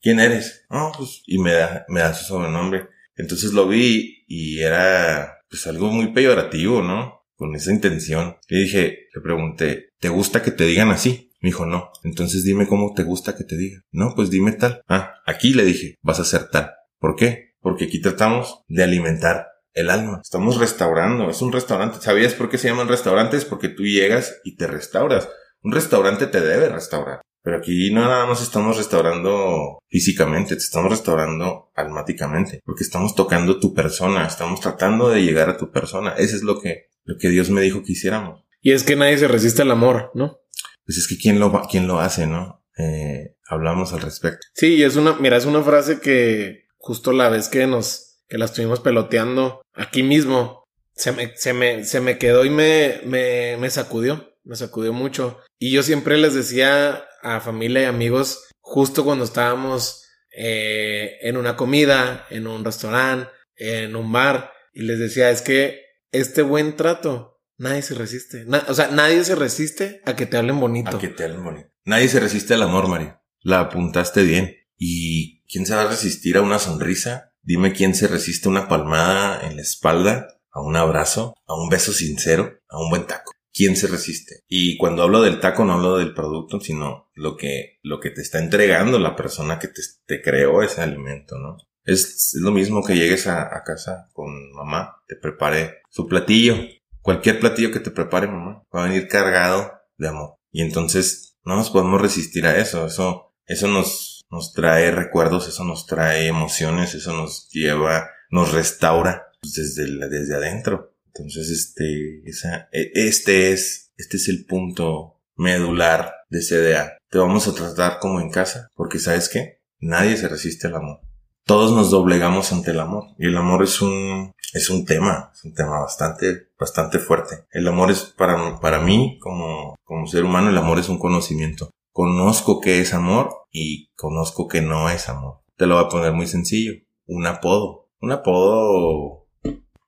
¿Quién eres? Oh, pues, y me da, me da su sobrenombre. Entonces lo vi y era pues algo muy peyorativo, ¿no? Con esa intención. Le dije, le pregunté, ¿te gusta que te digan así? Me dijo, no. Entonces dime cómo te gusta que te digan. No, pues dime tal. Ah, aquí le dije, vas a ser tal. ¿Por qué? Porque aquí tratamos de alimentar el alma. Estamos restaurando. Es un restaurante. ¿Sabías por qué se llaman restaurantes? Porque tú llegas y te restauras. Un restaurante te debe restaurar. Pero aquí no nada más estamos restaurando físicamente, te estamos restaurando almáticamente, porque estamos tocando tu persona, estamos tratando de llegar a tu persona. Eso es lo que, lo que Dios me dijo que hiciéramos. Y es que nadie se resiste al amor, ¿no? Pues es que quién lo, quién lo hace, ¿no? Eh, hablamos al respecto. Sí, y es una, mira, es una frase que justo la vez que nos, que la estuvimos peloteando aquí mismo, se me, se me, se me quedó y me, me, me sacudió me sacudió mucho. Y yo siempre les decía a familia y amigos, justo cuando estábamos eh, en una comida, en un restaurante, en un bar, y les decía, es que este buen trato, nadie se resiste. o sea, nadie se resiste a que te hablen bonito. A que te hablen bonito. Nadie se resiste al amor, Mario. La apuntaste bien. ¿Y quién se va a resistir a una sonrisa? Dime quién se resiste a una palmada en la espalda, a un abrazo, a un beso sincero, a un buen taco. ¿Quién se resiste? Y cuando hablo del taco no hablo del producto, sino lo que, lo que te está entregando la persona que te, creó ese alimento, ¿no? Es, lo mismo que llegues a, a, casa con mamá, te prepare su platillo. Cualquier platillo que te prepare mamá va a venir cargado de amor. Y entonces no nos podemos resistir a eso. Eso, eso nos, nos trae recuerdos, eso nos trae emociones, eso nos lleva, nos restaura desde, desde adentro. Entonces, este, esa, e, este es, este es el punto medular de CDA. Te vamos a tratar como en casa, porque sabes qué? Nadie se resiste al amor. Todos nos doblegamos ante el amor. Y el amor es un, es un tema, es un tema bastante, bastante fuerte. El amor es para, para mí, como, como ser humano, el amor es un conocimiento. Conozco qué es amor y conozco que no es amor. Te lo voy a poner muy sencillo. Un apodo. Un apodo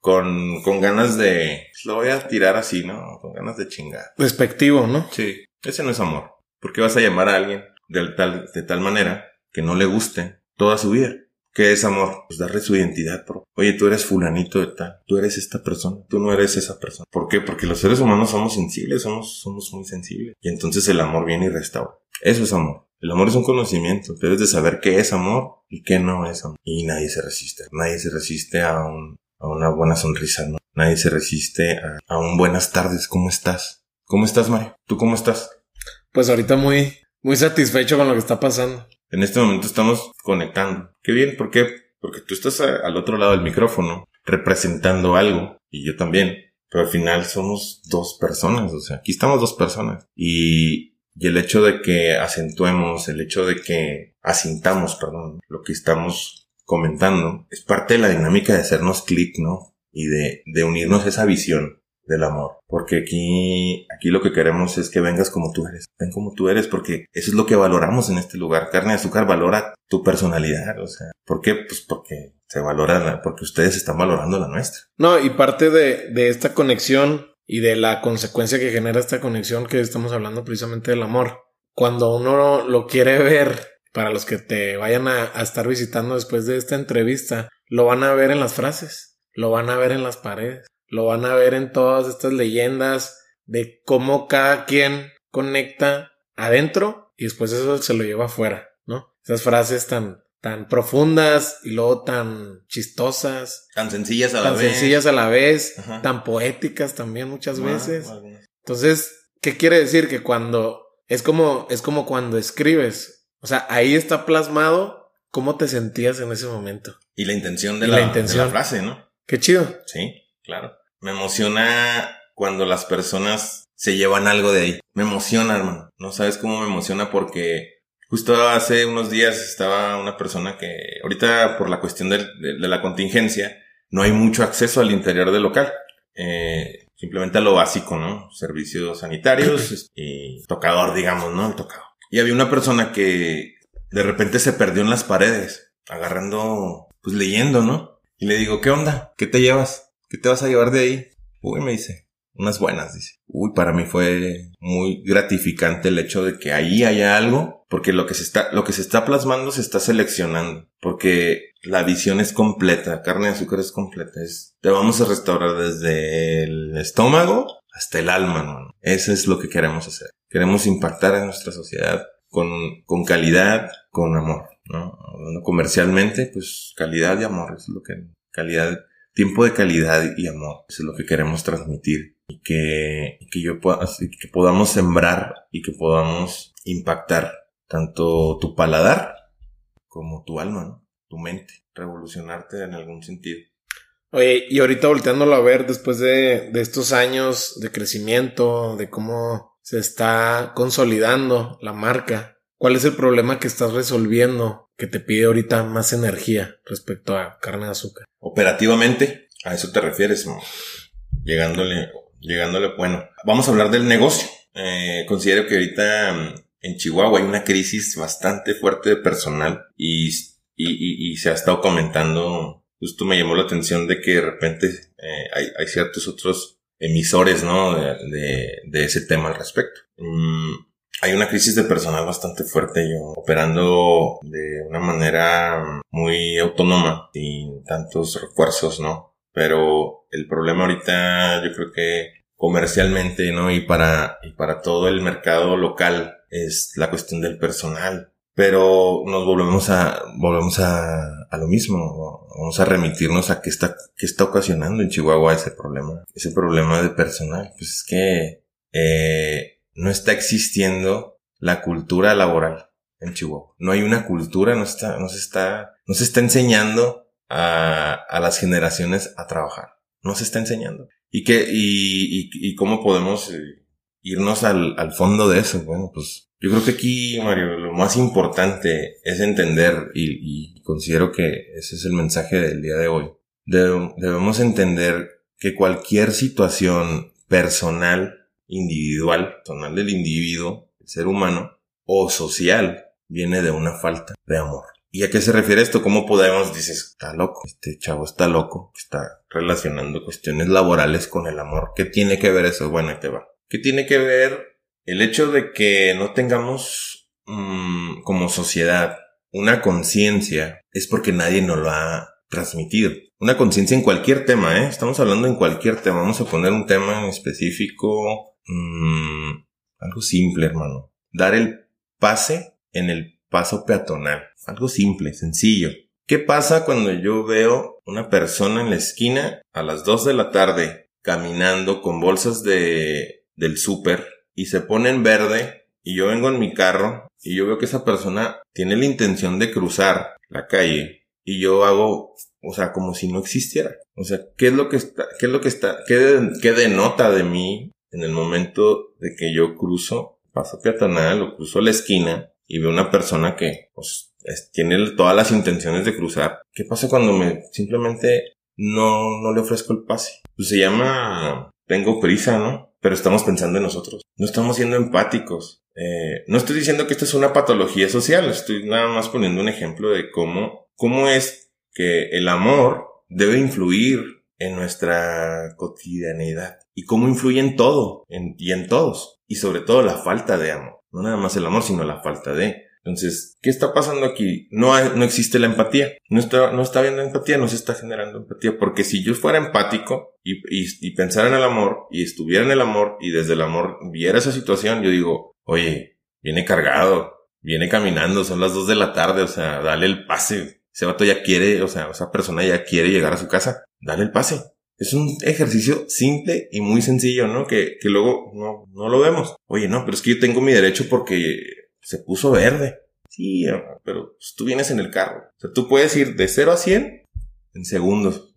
con, con ganas de, pues, lo voy a tirar así, ¿no? Con ganas de chingar. Respectivo, ¿no? Sí, ese no es amor. ¿Por qué vas a llamar a alguien de tal, de tal manera que no le guste toda su vida? ¿Qué es amor? Pues darle su identidad, bro. Oye, tú eres fulanito de tal. Tú eres esta persona. Tú no eres esa persona. ¿Por qué? Porque los seres humanos somos sensibles, somos, somos muy sensibles. Y entonces el amor viene y restaura. Eso es amor. El amor es un conocimiento. Debes de saber qué es amor y qué no es amor. Y nadie se resiste. Nadie se resiste a, un, a una buena sonrisa, ¿no? Nadie se resiste a, a un buenas tardes. ¿Cómo estás? ¿Cómo estás, Mario? ¿Tú cómo estás? Pues ahorita muy, muy satisfecho con lo que está pasando. En este momento estamos conectando. Qué bien, ¿por qué? Porque tú estás al otro lado del micrófono representando algo y yo también. Pero al final somos dos personas, o sea, aquí estamos dos personas. Y, y el hecho de que acentuemos, el hecho de que asintamos, perdón, lo que estamos comentando, es parte de la dinámica de hacernos clic, ¿no? Y de, de unirnos a esa visión del amor. Porque aquí, aquí lo que queremos es que vengas como tú eres. Ven como tú eres, porque eso es lo que valoramos en este lugar. Carne de azúcar valora tu personalidad. O sea, ¿por qué? Pues porque se valora, porque ustedes están valorando la nuestra. No, y parte de, de esta conexión y de la consecuencia que genera esta conexión que estamos hablando precisamente del amor. Cuando uno lo quiere ver, para los que te vayan a, a estar visitando después de esta entrevista, lo van a ver en las frases, lo van a ver en las paredes lo van a ver en todas estas leyendas de cómo cada quien conecta adentro y después eso se lo lleva afuera, ¿no? Esas frases tan, tan profundas y luego tan chistosas. Tan sencillas a la tan vez. sencillas a la vez, tan poéticas también muchas veces. Entonces, ¿qué quiere decir? Que cuando es como, es como cuando escribes. O sea, ahí está plasmado cómo te sentías en ese momento. Y la intención de, la, la, intención. De la frase, ¿no? Qué chido. Sí, claro. Me emociona cuando las personas se llevan algo de ahí. Me emociona, hermano. No sabes cómo me emociona porque justo hace unos días estaba una persona que ahorita por la cuestión de, de, de la contingencia no hay mucho acceso al interior del local. Eh, simplemente a lo básico, ¿no? Servicios sanitarios y tocador, digamos, ¿no? El tocador. Y había una persona que de repente se perdió en las paredes, agarrando, pues leyendo, ¿no? Y le digo, ¿qué onda? ¿Qué te llevas? ¿Qué te vas a llevar de ahí? Uy, me dice, unas buenas, dice. Uy, para mí fue muy gratificante el hecho de que ahí haya algo, porque lo que se está, lo que se está plasmando se está seleccionando, porque la visión es completa, carne de azúcar es completa, es, te vamos a restaurar desde el estómago hasta el alma, ¿no? Eso es lo que queremos hacer. Queremos impactar en nuestra sociedad con, con calidad, con amor, ¿no? Comercialmente, pues calidad y amor es lo que, calidad tiempo de calidad y amor. Es lo que queremos transmitir. Y que, que yo pueda, que podamos sembrar y que podamos impactar tanto tu paladar como tu alma, ¿no? tu mente, revolucionarte en algún sentido. Oye, y ahorita volteándolo a ver después de, de estos años de crecimiento, de cómo se está consolidando la marca, ¿cuál es el problema que estás resolviendo que te pide ahorita más energía respecto a carne de azúcar? Operativamente, a eso te refieres, llegándole, llegándole, bueno, vamos a hablar del negocio. Eh, considero que ahorita mm, en Chihuahua hay una crisis bastante fuerte de personal y, y, y, y se ha estado comentando, justo me llamó la atención de que de repente eh, hay, hay, ciertos otros emisores, ¿no? De, de, de ese tema al respecto. Mm, hay una crisis de personal bastante fuerte, yo operando de una manera muy autónoma, sin tantos refuerzos, ¿no? Pero el problema ahorita yo creo que comercialmente, ¿no? Y para, y para todo el mercado local es la cuestión del personal. Pero nos volvemos a, volvemos a, a lo mismo. Vamos a remitirnos a qué está, qué está ocasionando en Chihuahua ese problema. Ese problema de personal. Pues es que, eh, no está existiendo la cultura laboral en Chihuahua. No hay una cultura, no está, no se está, no se está enseñando a, a las generaciones a trabajar. No se está enseñando. ¿Y qué, y, y, y cómo podemos eh, irnos al, al fondo de eso? Bueno, pues yo creo que aquí, Mario, lo más importante es entender, y, y considero que ese es el mensaje del día de hoy. debemos entender que cualquier situación personal individual, personal del individuo, el ser humano, o social, viene de una falta de amor. ¿Y a qué se refiere esto? ¿Cómo podemos? Dices, está loco, este chavo está loco, está relacionando cuestiones laborales con el amor. ¿Qué tiene que ver eso? Bueno, ahí te va. ¿Qué tiene que ver el hecho de que no tengamos mmm, como sociedad una conciencia es porque nadie nos lo ha transmitido. Una conciencia en cualquier tema, ¿eh? Estamos hablando en cualquier tema. Vamos a poner un tema en específico. Mm, algo simple, hermano. Dar el pase en el paso peatonal. Algo simple, sencillo. ¿Qué pasa cuando yo veo una persona en la esquina a las 2 de la tarde caminando con bolsas de, del súper y se pone en verde y yo vengo en mi carro y yo veo que esa persona tiene la intención de cruzar la calle y yo hago, o sea, como si no existiera. O sea, ¿qué es lo que está, qué es lo que está, qué, qué denota de mí en el momento de que yo cruzo, paso peatonal o cruzo la esquina y veo una persona que, pues, tiene todas las intenciones de cruzar? ¿Qué pasa cuando me simplemente no, no le ofrezco el pase? Pues se llama, tengo prisa, ¿no? Pero estamos pensando en nosotros. No estamos siendo empáticos. Eh, no estoy diciendo que esto es una patología social, estoy nada más poniendo un ejemplo de cómo, cómo es que el amor debe influir en nuestra cotidianidad y cómo influye en todo y en todos y sobre todo la falta de amor. No nada más el amor, sino la falta de. Entonces, ¿qué está pasando aquí? No, no existe la empatía. No está, no está habiendo empatía, no se está generando empatía. Porque si yo fuera empático y, y, y pensara en el amor y estuviera en el amor y desde el amor viera esa situación, yo digo, oye, viene cargado, viene caminando, son las dos de la tarde, o sea, dale el pase. Ese vato ya quiere, o sea, esa persona ya quiere llegar a su casa, dale el pase. Es un ejercicio simple y muy sencillo, ¿no? Que, que luego no, no lo vemos. Oye, no, pero es que yo tengo mi derecho porque se puso verde. Sí, pero pues, tú vienes en el carro. O sea, tú puedes ir de 0 a 100 en segundos.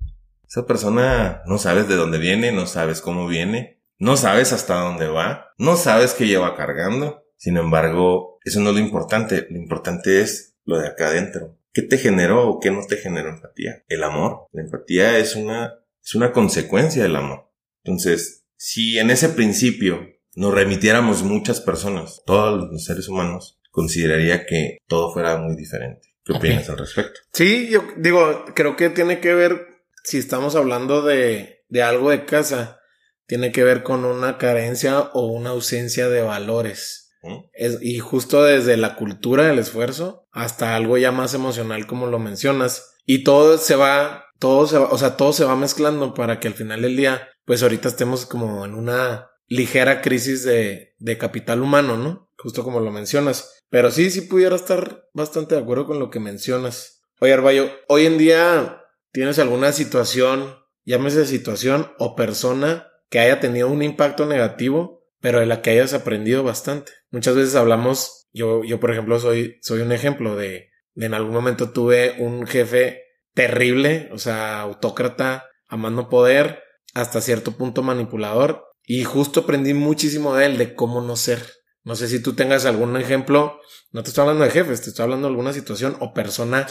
Esa persona no sabes de dónde viene, no sabes cómo viene, no sabes hasta dónde va, no sabes qué lleva cargando. Sin embargo, eso no es lo importante. Lo importante es lo de acá adentro. ¿Qué te generó o qué no te generó empatía? El amor. La empatía es una, es una consecuencia del amor. Entonces, si en ese principio nos remitiéramos muchas personas, todos los seres humanos, consideraría que todo fuera muy diferente. ¿Qué opinas al respecto? Sí, yo digo, creo que tiene que ver, si estamos hablando de, de algo de casa, tiene que ver con una carencia o una ausencia de valores. Es, y justo desde la cultura del esfuerzo hasta algo ya más emocional como lo mencionas. Y todo se va, todo se va, o sea, todo se va mezclando para que al final del día, pues ahorita estemos como en una ligera crisis de, de capital humano, ¿no? Justo como lo mencionas. Pero sí, sí pudiera estar bastante de acuerdo con lo que mencionas. Oye, Arbayo, hoy en día tienes alguna situación, llámese situación o persona que haya tenido un impacto negativo, pero de la que hayas aprendido bastante. Muchas veces hablamos, yo, yo por ejemplo soy, soy un ejemplo de, de en algún momento tuve un jefe terrible, o sea, autócrata, amando poder, hasta cierto punto manipulador, y justo aprendí muchísimo de él, de cómo no ser. No sé si tú tengas algún ejemplo, no te estoy hablando de jefes, te estoy hablando de alguna situación o persona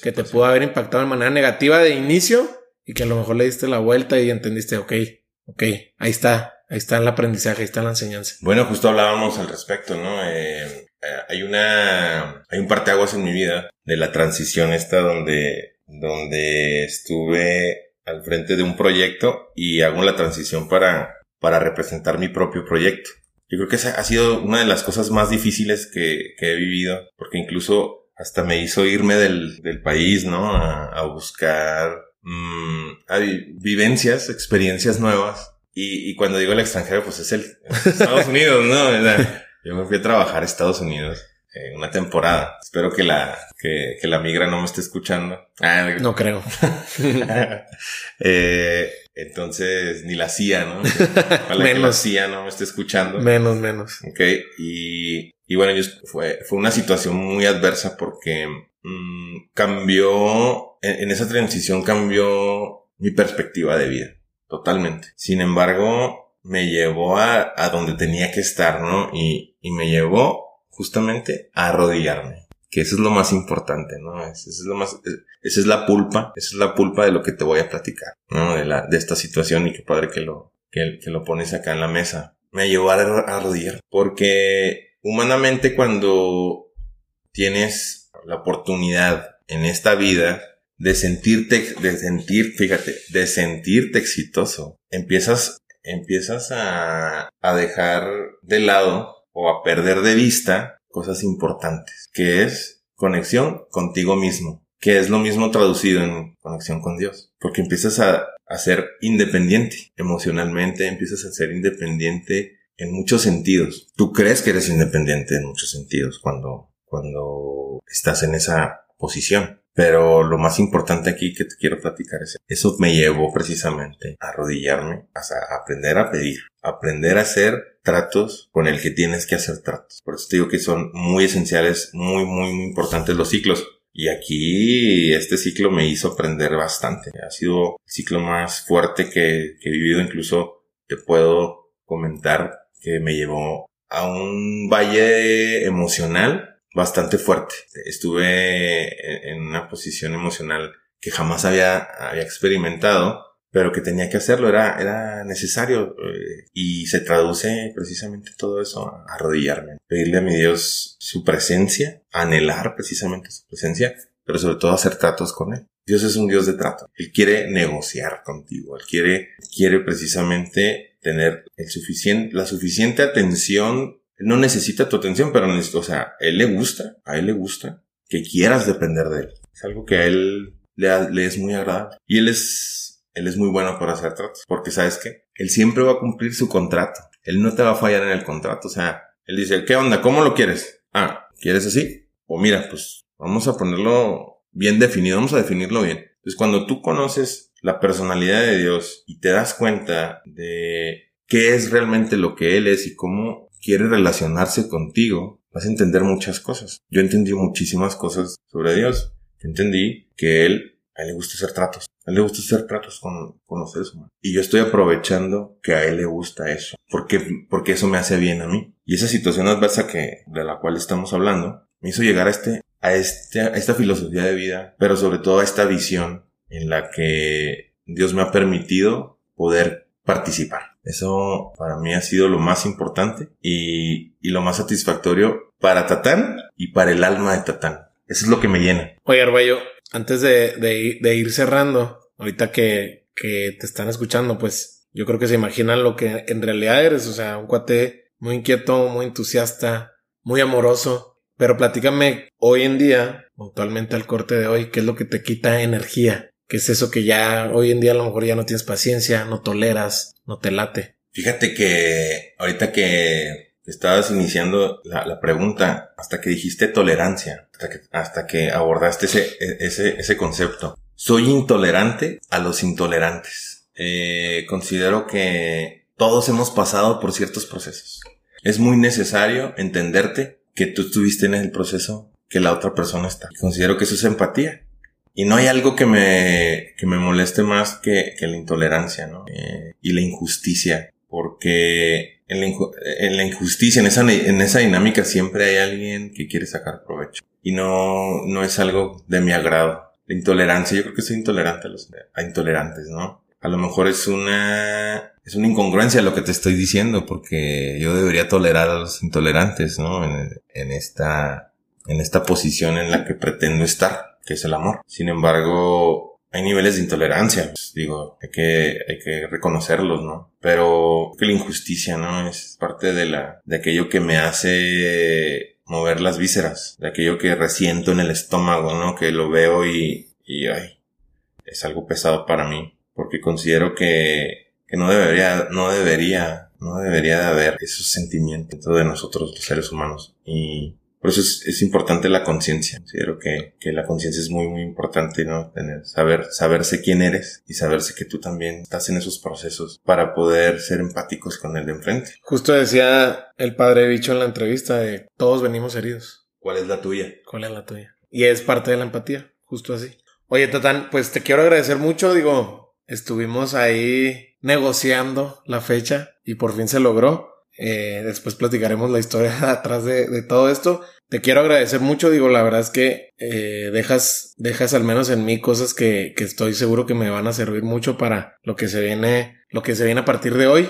que te pudo haber impactado de manera negativa de inicio y que a lo mejor le diste la vuelta y entendiste, ok, Ok, ahí está, ahí está el aprendizaje, ahí está la enseñanza. Bueno, justo hablábamos al respecto, ¿no? Eh, eh, hay una, hay un parteaguas en mi vida de la transición esta donde, donde estuve al frente de un proyecto y hago la transición para, para representar mi propio proyecto. Yo creo que esa ha sido una de las cosas más difíciles que, que he vivido, porque incluso hasta me hizo irme del, del país, ¿no? A, a buscar mmm, hay vivencias, experiencias nuevas. Y, y, cuando digo el extranjero, pues es el Estados Unidos, ¿no? Yo me fui a trabajar a Estados Unidos eh, una temporada. Espero que la, que, que, la migra no me esté escuchando. Ah, no creo. eh, entonces, ni la CIA, ¿no? menos. la CIA no me esté escuchando. Menos, menos. Ok. Y, y bueno, fue, fue una situación muy adversa porque mmm, cambió, en, en, esa transición cambió mi perspectiva de vida, totalmente. Sin embargo, me llevó a, a donde tenía que estar, ¿no? Y, y me llevó justamente a arrodillarme. Que eso es lo más importante, ¿no? Eso es lo más, esa es la pulpa, esa es la pulpa de lo que te voy a platicar, ¿no? De la, de esta situación y qué padre que lo, que, lo pones acá en la mesa. Me llevó a arrodillar porque humanamente cuando tienes la oportunidad en esta vida de sentirte, de sentir, fíjate, de sentirte exitoso, empiezas, empiezas a, a dejar de lado o a perder de vista cosas importantes, que es conexión contigo mismo, que es lo mismo traducido en conexión con Dios, porque empiezas a, a ser independiente emocionalmente, empiezas a ser independiente en muchos sentidos. Tú crees que eres independiente en muchos sentidos cuando, cuando estás en esa posición. Pero lo más importante aquí que te quiero platicar es eso me llevó precisamente a arrodillarme, a aprender a pedir, aprender a hacer tratos con el que tienes que hacer tratos. Por eso te digo que son muy esenciales, muy, muy, muy importantes los ciclos. Y aquí este ciclo me hizo aprender bastante. Ha sido el ciclo más fuerte que, que he vivido. Incluso te puedo comentar que me llevó a un valle emocional bastante fuerte. Estuve en una posición emocional que jamás había, había experimentado, pero que tenía que hacerlo, era, era necesario eh, y se traduce precisamente todo eso a arrodillarme, pedirle a mi Dios su presencia, anhelar precisamente su presencia, pero sobre todo hacer tratos con Él. Dios es un Dios de trato. Él quiere negociar contigo. Él quiere, quiere precisamente tener el suficiente, la suficiente atención no necesita tu atención, pero necesita, o sea, él le gusta, a él le gusta que quieras depender de él. Es algo que a él le, le es muy agradable. Y él es, él es muy bueno para hacer tratos, porque sabes qué? Él siempre va a cumplir su contrato. Él no te va a fallar en el contrato. O sea, él dice, ¿qué onda? ¿Cómo lo quieres? Ah, ¿quieres así? O mira, pues vamos a ponerlo bien definido, vamos a definirlo bien. Entonces, cuando tú conoces la personalidad de Dios y te das cuenta de qué es realmente lo que Él es y cómo quiere relacionarse contigo, vas a entender muchas cosas. Yo entendí muchísimas cosas sobre Dios. Yo entendí que Él, a Él le gusta hacer tratos. A Él le gusta hacer tratos con, con los seres humanos. Y yo estoy aprovechando que a Él le gusta eso. Porque, porque eso me hace bien a mí. Y esa situación adversa que, de la cual estamos hablando, me hizo llegar a este, a este, a esta filosofía de vida, pero sobre todo a esta visión en la que Dios me ha permitido poder participar. Eso para mí ha sido lo más importante y, y lo más satisfactorio para Tatán y para el alma de Tatán. Eso es lo que me llena. Oye, Arbayo, antes de, de, de ir cerrando, ahorita que, que te están escuchando, pues yo creo que se imaginan lo que en realidad eres, o sea, un cuate muy inquieto, muy entusiasta, muy amoroso. Pero platícame hoy en día, actualmente al corte de hoy, ¿qué es lo que te quita energía? ¿Qué es eso que ya hoy en día a lo mejor ya no tienes paciencia, no toleras, no te late? Fíjate que ahorita que estabas iniciando la, pregunta, hasta que dijiste tolerancia, hasta que, abordaste ese, ese, ese concepto. Soy intolerante a los intolerantes. Eh, considero que todos hemos pasado por ciertos procesos. Es muy necesario entenderte que tú estuviste en el proceso que la otra persona está. Considero que eso es empatía. Y no hay algo que me, que me moleste más que, que la intolerancia, ¿no? Eh, y la injusticia. Porque en la, injusticia, en esa, en esa dinámica siempre hay alguien que quiere sacar provecho. Y no, no es algo de mi agrado. La intolerancia, yo creo que soy intolerante a los a intolerantes, ¿no? A lo mejor es una, es una incongruencia lo que te estoy diciendo, porque yo debería tolerar a los intolerantes, ¿no? En esta, en esta posición en la que pretendo estar que es el amor. Sin embargo, hay niveles de intolerancia, pues, digo, hay que, hay que reconocerlos, ¿no? Pero que la injusticia, ¿no? Es parte de la, de aquello que me hace mover las vísceras, de aquello que resiento en el estómago, ¿no? Que lo veo y, y ay, es algo pesado para mí, porque considero que, que no debería, no debería, no debería de haber esos sentimientos dentro de nosotros los seres humanos. Y por eso es, importante la conciencia. Considero que, que la conciencia es muy, muy importante, ¿no? Tener, saber, saberse quién eres y saberse que tú también estás en esos procesos para poder ser empáticos con el de enfrente. Justo decía el padre bicho en la entrevista de todos venimos heridos. ¿Cuál es la tuya? ¿Cuál es la tuya? Y es parte de la empatía, justo así. Oye, Tatán, pues te quiero agradecer mucho. Digo, estuvimos ahí negociando la fecha y por fin se logró. Eh, después platicaremos la historia atrás de, todo esto. Te quiero agradecer mucho, digo, la verdad es que eh, dejas, dejas al menos en mí cosas que, estoy seguro que me van a servir mucho para lo que se viene, lo que se viene a partir de hoy.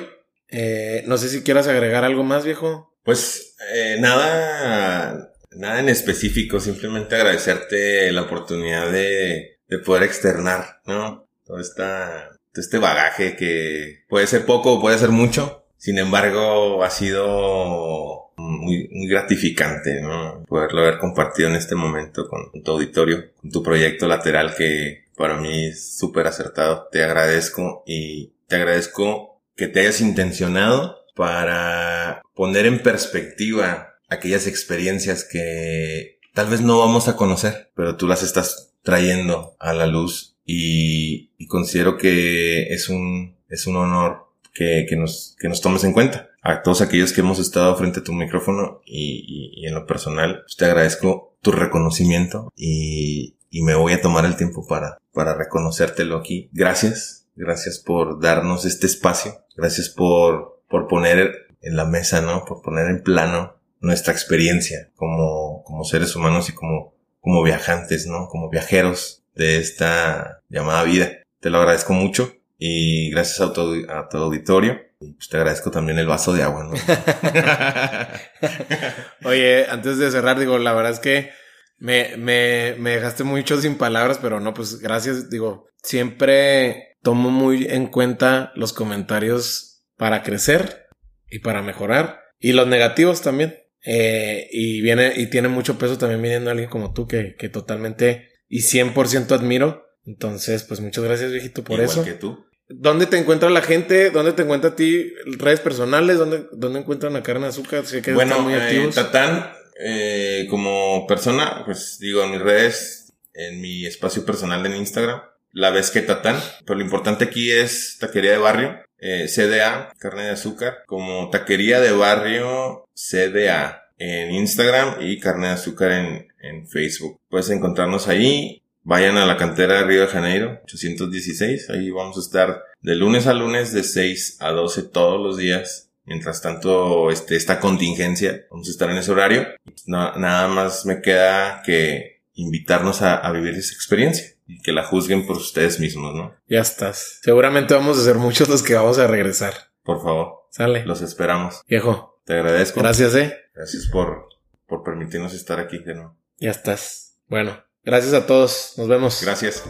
Eh, no sé si quieras agregar algo más, viejo. Pues nada, nada en específico, simplemente agradecerte la oportunidad de, de poder externar, ¿no? Todo esta, todo este bagaje que puede ser poco o puede ser mucho sin embargo, ha sido muy, gratificante. Poderlo haber compartido en este momento con, tu auditorio, con tu proyecto lateral que para mí es súper acertado. Te agradezco y te agradezco que te hayas intencionado para poner en perspectiva aquellas experiencias que tal vez no vamos a conocer, pero tú las estás trayendo a la luz y, considero que es un, es un honor que, que, nos, que nos tomes en cuenta. A todos aquellos que hemos estado frente a tu micrófono y, y, en lo personal, pues, te agradezco tu reconocimiento y, y me voy a tomar el tiempo para, para reconocértelo aquí. Gracias, gracias por darnos este espacio, gracias por, por poner en la mesa, ¿no? Por poner en plano nuestra experiencia como, como seres humanos y como, como viajantes, ¿no? Como viajeros de esta llamada vida. Te lo agradezco mucho y gracias a tu, a tu auditorio. Pues te agradezco también el vaso de agua, ¿no? Oye, antes de cerrar, digo, la verdad es que me, me, me dejaste mucho sin palabras, pero no, pues gracias. Digo, siempre tomo muy en cuenta los comentarios para crecer y para mejorar. Y los negativos también. Eh, y viene, y tiene mucho peso también viniendo alguien como tú que, que totalmente y 100% admiro. Entonces, pues muchas gracias, viejito, por Igual eso. que tú. ¿Dónde te encuentra la gente? ¿Dónde te encuentra a ti? ¿Redes personales? ¿Dónde, dónde encuentran a Carne Azúcar? Sé que bueno, muy eh, Tatán, eh, como persona, pues digo, en mis redes, en mi espacio personal en Instagram, la vez que Tatán. Pero lo importante aquí es taquería de barrio, eh, CDA, carne de azúcar, como taquería de barrio CDA en Instagram y carne de azúcar en, en Facebook. Puedes encontrarnos ahí. Vayan a la cantera de Río de Janeiro, 816. Ahí vamos a estar de lunes a lunes de 6 a 12 todos los días. Mientras tanto, este, esta contingencia, vamos a estar en ese horario. nada más me queda que invitarnos a, a vivir esa experiencia y que la juzguen por ustedes mismos, ¿no? Ya estás. Seguramente vamos a ser muchos los que vamos a regresar. Por favor. Sale. Los esperamos. Viejo. Te agradezco. Gracias, eh. Gracias por, por permitirnos estar aquí de nuevo. Ya estás. Bueno, gracias a todos. Nos vemos. Gracias.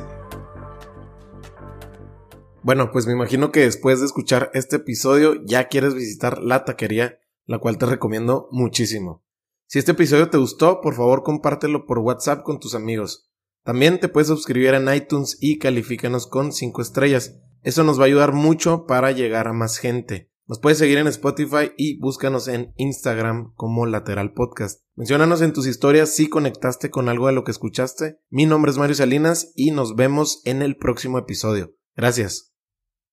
Bueno, pues me imagino que después de escuchar este episodio ya quieres visitar la taquería, la cual te recomiendo muchísimo. Si este episodio te gustó, por favor compártelo por WhatsApp con tus amigos. También te puedes suscribir en iTunes y califícanos con 5 estrellas. Eso nos va a ayudar mucho para llegar a más gente. Nos puedes seguir en Spotify y búscanos en Instagram como Lateral Podcast. Menciónanos en tus historias si conectaste con algo de lo que escuchaste. Mi nombre es Mario Salinas y nos vemos en el próximo episodio. Gracias.